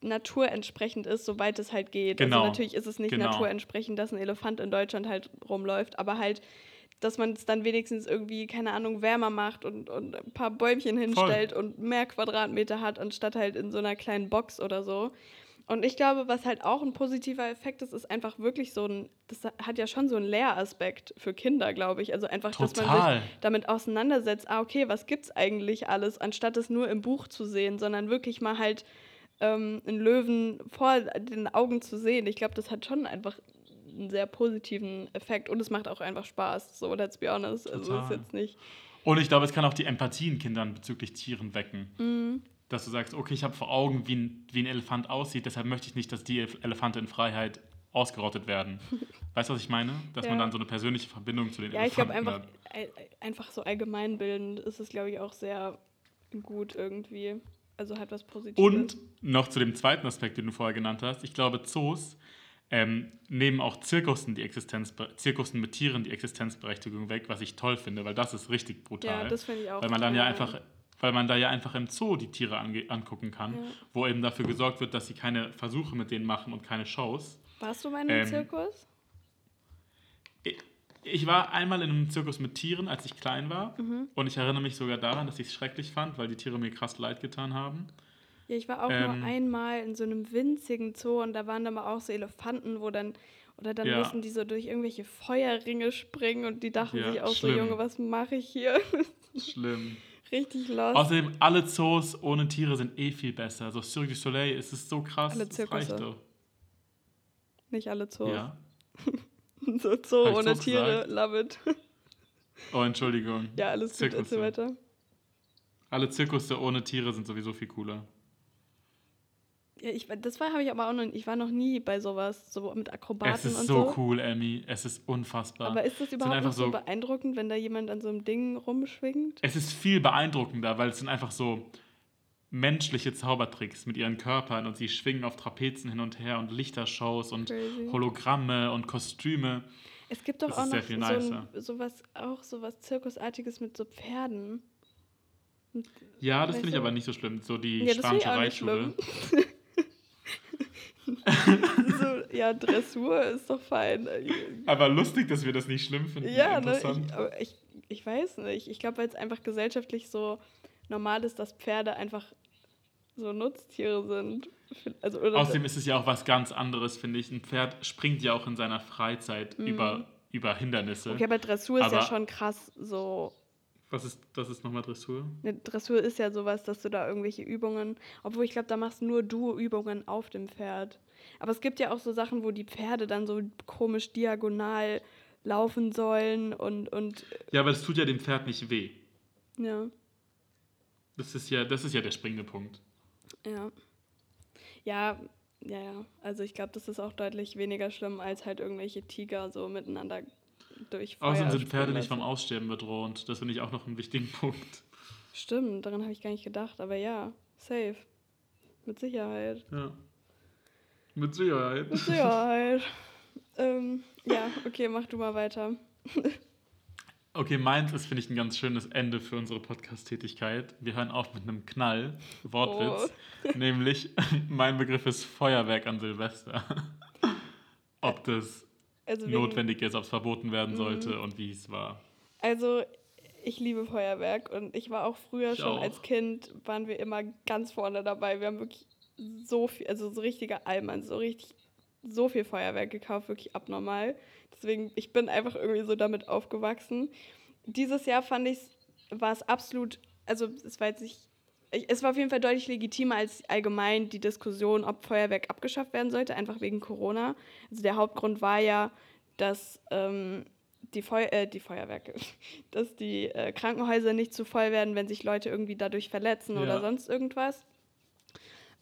naturentsprechend ist, soweit es halt geht. Genau, Also natürlich ist es nicht genau. naturentsprechend, dass ein Elefant in Deutschland halt rumläuft, aber halt, dass man es dann wenigstens irgendwie, keine Ahnung, wärmer macht und, und ein paar Bäumchen hinstellt und mehr Quadratmeter hat, anstatt halt in so einer kleinen Box oder so. Und ich glaube, was halt auch ein positiver Effekt ist, ist einfach wirklich so ein, das hat ja schon so einen Lehraspekt für Kinder, glaube ich. Also einfach, dass man Total. sich damit auseinandersetzt, ah, okay, was gibt's eigentlich alles, anstatt es nur im Buch zu sehen, sondern wirklich mal halt ähm, einen Löwen vor den Augen zu sehen. Ich glaube, das hat schon einfach einen sehr positiven Effekt und es macht auch einfach Spaß, so let's be honest. Also es ist Total. jetzt nicht. Und ich glaube, es kann auch die Empathie in Kindern bezüglich Tieren wecken. Mhm. Dass du sagst, okay, ich habe vor Augen, wie ein, wie ein Elefant aussieht, deshalb möchte ich nicht, dass die Elef- Elefante in Freiheit ausgerottet werden. Weißt du, was ich meine? Dass man Ja. dann so eine persönliche Verbindung zu den Ja, ich Elefanten glaube einfach, hat. äh, einfach so allgemeinbildend ist es, glaube ich, auch sehr gut irgendwie. Also hat was Positives. Und noch zu dem zweiten Aspekt, den du vorher genannt hast. Ich glaube, Zoos ähm, nehmen auch Zirkussen, die Existenz, Zirkussen mit Tieren die Existenzberechtigung weg, was ich toll finde, weil das ist richtig brutal. ja, das finde ich auch. weil man dann ja einfach, weil man da ja einfach im Zoo die Tiere angucken kann, Ja. wo eben dafür gesorgt wird, dass sie keine Versuche mit denen machen und keine Shows. Warst du mal in einem ähm, Zirkus? Ich- Ich war einmal in einem Zirkus mit Tieren, als ich klein war. Mhm. Und ich erinnere mich sogar daran, dass ich es schrecklich fand, weil die Tiere mir krass leid getan haben. Ja, ich war auch ähm, nur einmal in so einem winzigen Zoo und da waren dann aber auch so Elefanten, wo dann, oder dann Ja. mussten die so durch irgendwelche Feuerringe springen und die dachten Ja, sich auch schlimm. so, Junge, was mache ich hier? Schlimm. Richtig lost. Außerdem, alle Zoos ohne Tiere sind eh viel besser. So Cirque du Soleil, es ist so krass. Alle Zirkusse. Nicht alle Zoos. Ja. So Zoo Hab ohne Tiere, gesagt? love it. Oh, Entschuldigung. ja, alles gut, erzähl Zirkusse. weiter. Alle Zirkusse ohne Tiere sind sowieso viel cooler. Ja, ich, das war habe ich aber auch noch, ich war noch nie bei sowas, so mit Akrobaten Es ist und so so. cool, Emmy. Es ist unfassbar. Aber ist das überhaupt so so- beeindruckend, wenn da jemand an so einem Ding rumschwingt? Es ist viel beeindruckender, weil es sind einfach so menschliche Zaubertricks mit ihren Körpern und sie schwingen auf Trapezen hin und her und Lichtershows und Crazy. Hologramme und Kostüme. Es gibt doch Das auch noch so ein, nicer. sowas, auch sowas Zirkusartiges mit so Pferden. Ja, das finde ich aber nicht so schlimm. So die Ja, spanische Reitschule. so, ja, Dressur ist doch fein. Aber lustig, dass wir das nicht schlimm finden. Ja, ne, ich, aber ich, ich weiß nicht. Ich glaube, weil es einfach gesellschaftlich so normal ist, dass Pferde einfach so Nutztiere sind. Also, Außerdem ist es ja auch was ganz anderes, finde ich. Ein Pferd springt ja auch in seiner Freizeit über, über Hindernisse. Mhm. okay, aber Dressur ist ja aber- schon krass so. Was ist, das ist nochmal Dressur? Ne, Dressur ist ja sowas, dass du da irgendwelche Übungen, obwohl ich glaube, da machst nur du Übungen auf dem Pferd. Aber es gibt ja auch so Sachen, wo die Pferde dann so komisch diagonal laufen sollen und, und Ja, aber das tut ja dem Pferd nicht weh. ja, Das ist ja, das ist ja der springende Punkt. ja. Ja, ja, ja. Also ich glaube, das ist auch deutlich weniger schlimm, als halt irgendwelche Tiger so miteinander durch Feuer Außerdem sind Pferde nicht vom. Aussterben bedroht. Das finde ich auch noch einen wichtigen Punkt. Stimmt, daran habe ich gar nicht gedacht, aber ja, safe. Mit Sicherheit. Ja. Mit Sicherheit. Mit Sicherheit. ähm, ja, okay, mach du mal weiter. Okay, meins ist, finde ich, ein ganz schönes Ende für unsere Podcast-Tätigkeit. Wir hören auf mit einem Knall, Wortwitz, Oh. nämlich mein Begriff ist Feuerwerk an Silvester. ob das Also notwendig ist, ob es verboten werden Mhm. sollte und wie es war. Also, ich liebe Feuerwerk und ich war auch früher Ich schon auch. als Kind, waren wir immer ganz vorne dabei. Wir haben wirklich so viel, also so richtige Allmann, so richtig, so viel Feuerwerk gekauft, wirklich abnormal. Deswegen, ich bin einfach irgendwie so damit aufgewachsen. Dieses Jahr fand ich, war es absolut, also es war jetzt nicht, ich- es war auf jeden Fall deutlich legitimer als allgemein die Diskussion, ob Feuerwerk abgeschafft werden sollte, einfach wegen Corona. Also der Hauptgrund war ja, dass ähm, die, Feu äh, die Feuerwerke, dass die äh, Krankenhäuser nicht zu voll werden, wenn sich Leute irgendwie dadurch verletzen oder Ja. sonst irgendwas.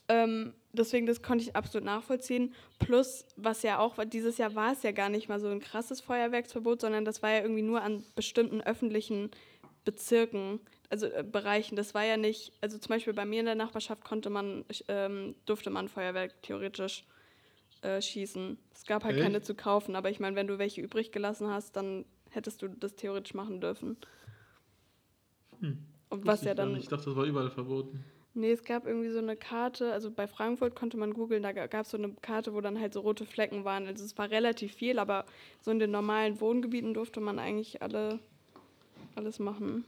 Ähm, deswegen, das konnte ich absolut nachvollziehen. Plus, was ja auch, dieses Jahr war es ja gar nicht mal so ein krasses Feuerwerksverbot, sondern das war ja irgendwie nur an bestimmten öffentlichen Bezirken, also äh, Bereichen. Das war ja nicht, also zum Beispiel bei mir in der Nachbarschaft konnte man, ähm, durfte man Feuerwerk theoretisch äh, schießen. Es gab halt Echt? keine zu kaufen, aber ich meine, wenn du welche übrig gelassen hast, dann hättest du das theoretisch machen dürfen. Hm. Und was ja dann. Ich dachte, das war überall verboten. Nee, es gab irgendwie so eine Karte, also bei Frankfurt konnte man googeln, da gab es so eine Karte, wo dann halt so rote Flecken waren. Also es war relativ viel, aber so in den normalen Wohngebieten durfte man eigentlich alle alles machen.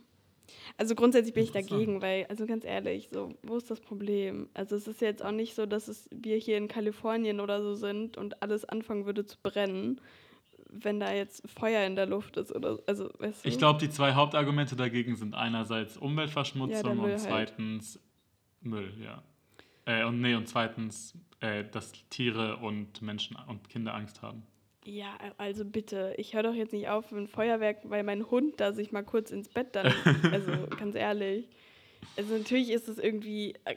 Also grundsätzlich bin ich dagegen, weil, also ganz ehrlich, so, wo ist das Problem? Also es ist jetzt auch nicht so, dass es wir hier in Kalifornien oder so sind und alles anfangen würde zu brennen, wenn da jetzt Feuer in der Luft ist oder also weißt du? Ich glaube, die zwei Hauptargumente dagegen sind einerseits Ja, Umweltverschmutzung Müll und halt. zweitens Müll, ja. Äh, und nee, und zweitens, äh, dass Tiere und Menschen und Kinder Angst haben. Ja, also bitte, ich höre doch jetzt nicht auf mit dem Feuerwerk, weil mein Hund da sich mal kurz ins Bett dann, also ganz ehrlich. Also natürlich ist es irgendwie, äh,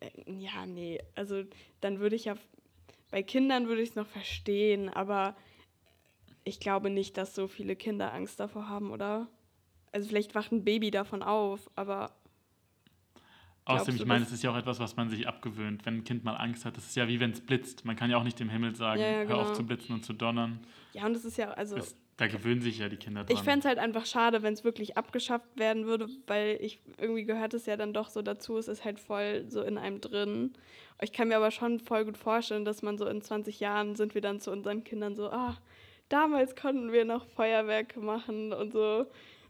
äh, ja, nee, also dann würde ich ja, bei Kindern würde ich es noch verstehen, aber ich glaube nicht, dass so viele Kinder Angst davor haben, oder? Also vielleicht wacht ein Baby davon auf, aber Außerdem, ich meine, das- es ist ja auch etwas, was man sich abgewöhnt. Wenn ein Kind mal Angst hat, das ist ja wie wenn es blitzt. Man kann ja auch nicht dem Himmel sagen, Ja, ja, hör auf genau. zu blitzen und zu donnern. ja, und es ist ja, also... Das, da gewöhnen sich ja die Kinder dran. Ich fände es halt einfach schade, wenn es wirklich abgeschafft werden würde, weil ich irgendwie gehört es ja dann doch so dazu, es ist halt voll so in einem drin. Ich kann mir aber schon voll gut vorstellen, dass man so in 20 Jahren sind wir dann zu unseren Kindern so, ah, damals konnten wir noch Feuerwerke machen und so.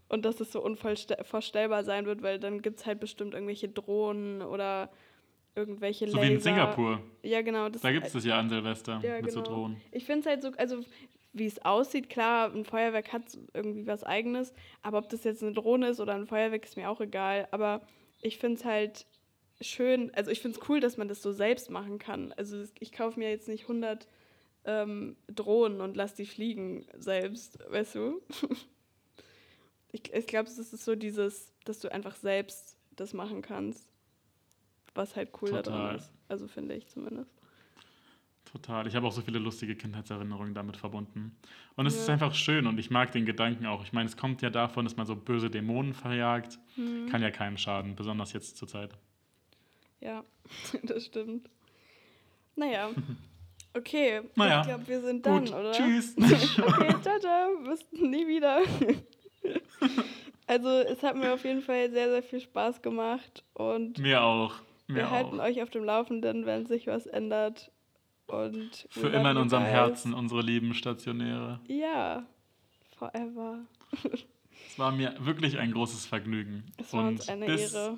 Und dass es so unvorstellbar sein wird, weil dann gibt es halt bestimmt irgendwelche Drohnen oder irgendwelche so Laser. wie in Singapur. Ja, genau. Das Da gibt es das ja an Silvester ja, mit so genau. Drohnen. Ich finde es halt so, also wie es aussieht, klar, ein Feuerwerk hat irgendwie was Eigenes, aber ob das jetzt eine Drohne ist oder ein Feuerwerk, ist mir auch egal. Aber ich finde es halt schön, also ich finde es cool, dass man das so selbst machen kann. Also ich kaufe mir jetzt nicht 100 ähm, Drohnen und lasse die fliegen selbst, weißt du? ich ich glaube, es ist so dieses, dass du einfach selbst das machen kannst, was halt cool da Total. dran ist. Also finde ich zumindest. Total. Ich habe auch so viele lustige Kindheitserinnerungen damit verbunden. Und es Ja. ist einfach schön und ich mag den Gedanken auch. Ich meine, es kommt ja davon, dass man so böse Dämonen verjagt. Mhm. Kann ja keinem schaden, besonders jetzt zur Zeit. Ja, das stimmt. Naja. Okay, Naja, ich glaube, wir sind dann, Gut, oder? tschüss. Okay, ciao, ciao. Bis nie wieder. Also, es hat mir auf jeden Fall sehr, sehr viel Spaß gemacht und Mir auch. Mir wir halten auch. euch auf dem Laufenden, wenn sich was ändert. Und Für immer in unserem. Herzen, unsere lieben Stationäre. Ja, forever. Es war mir wirklich ein großes Vergnügen. Es war und uns eine bis, Ehre.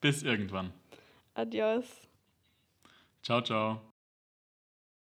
bis irgendwann. Adios. Ciao, ciao.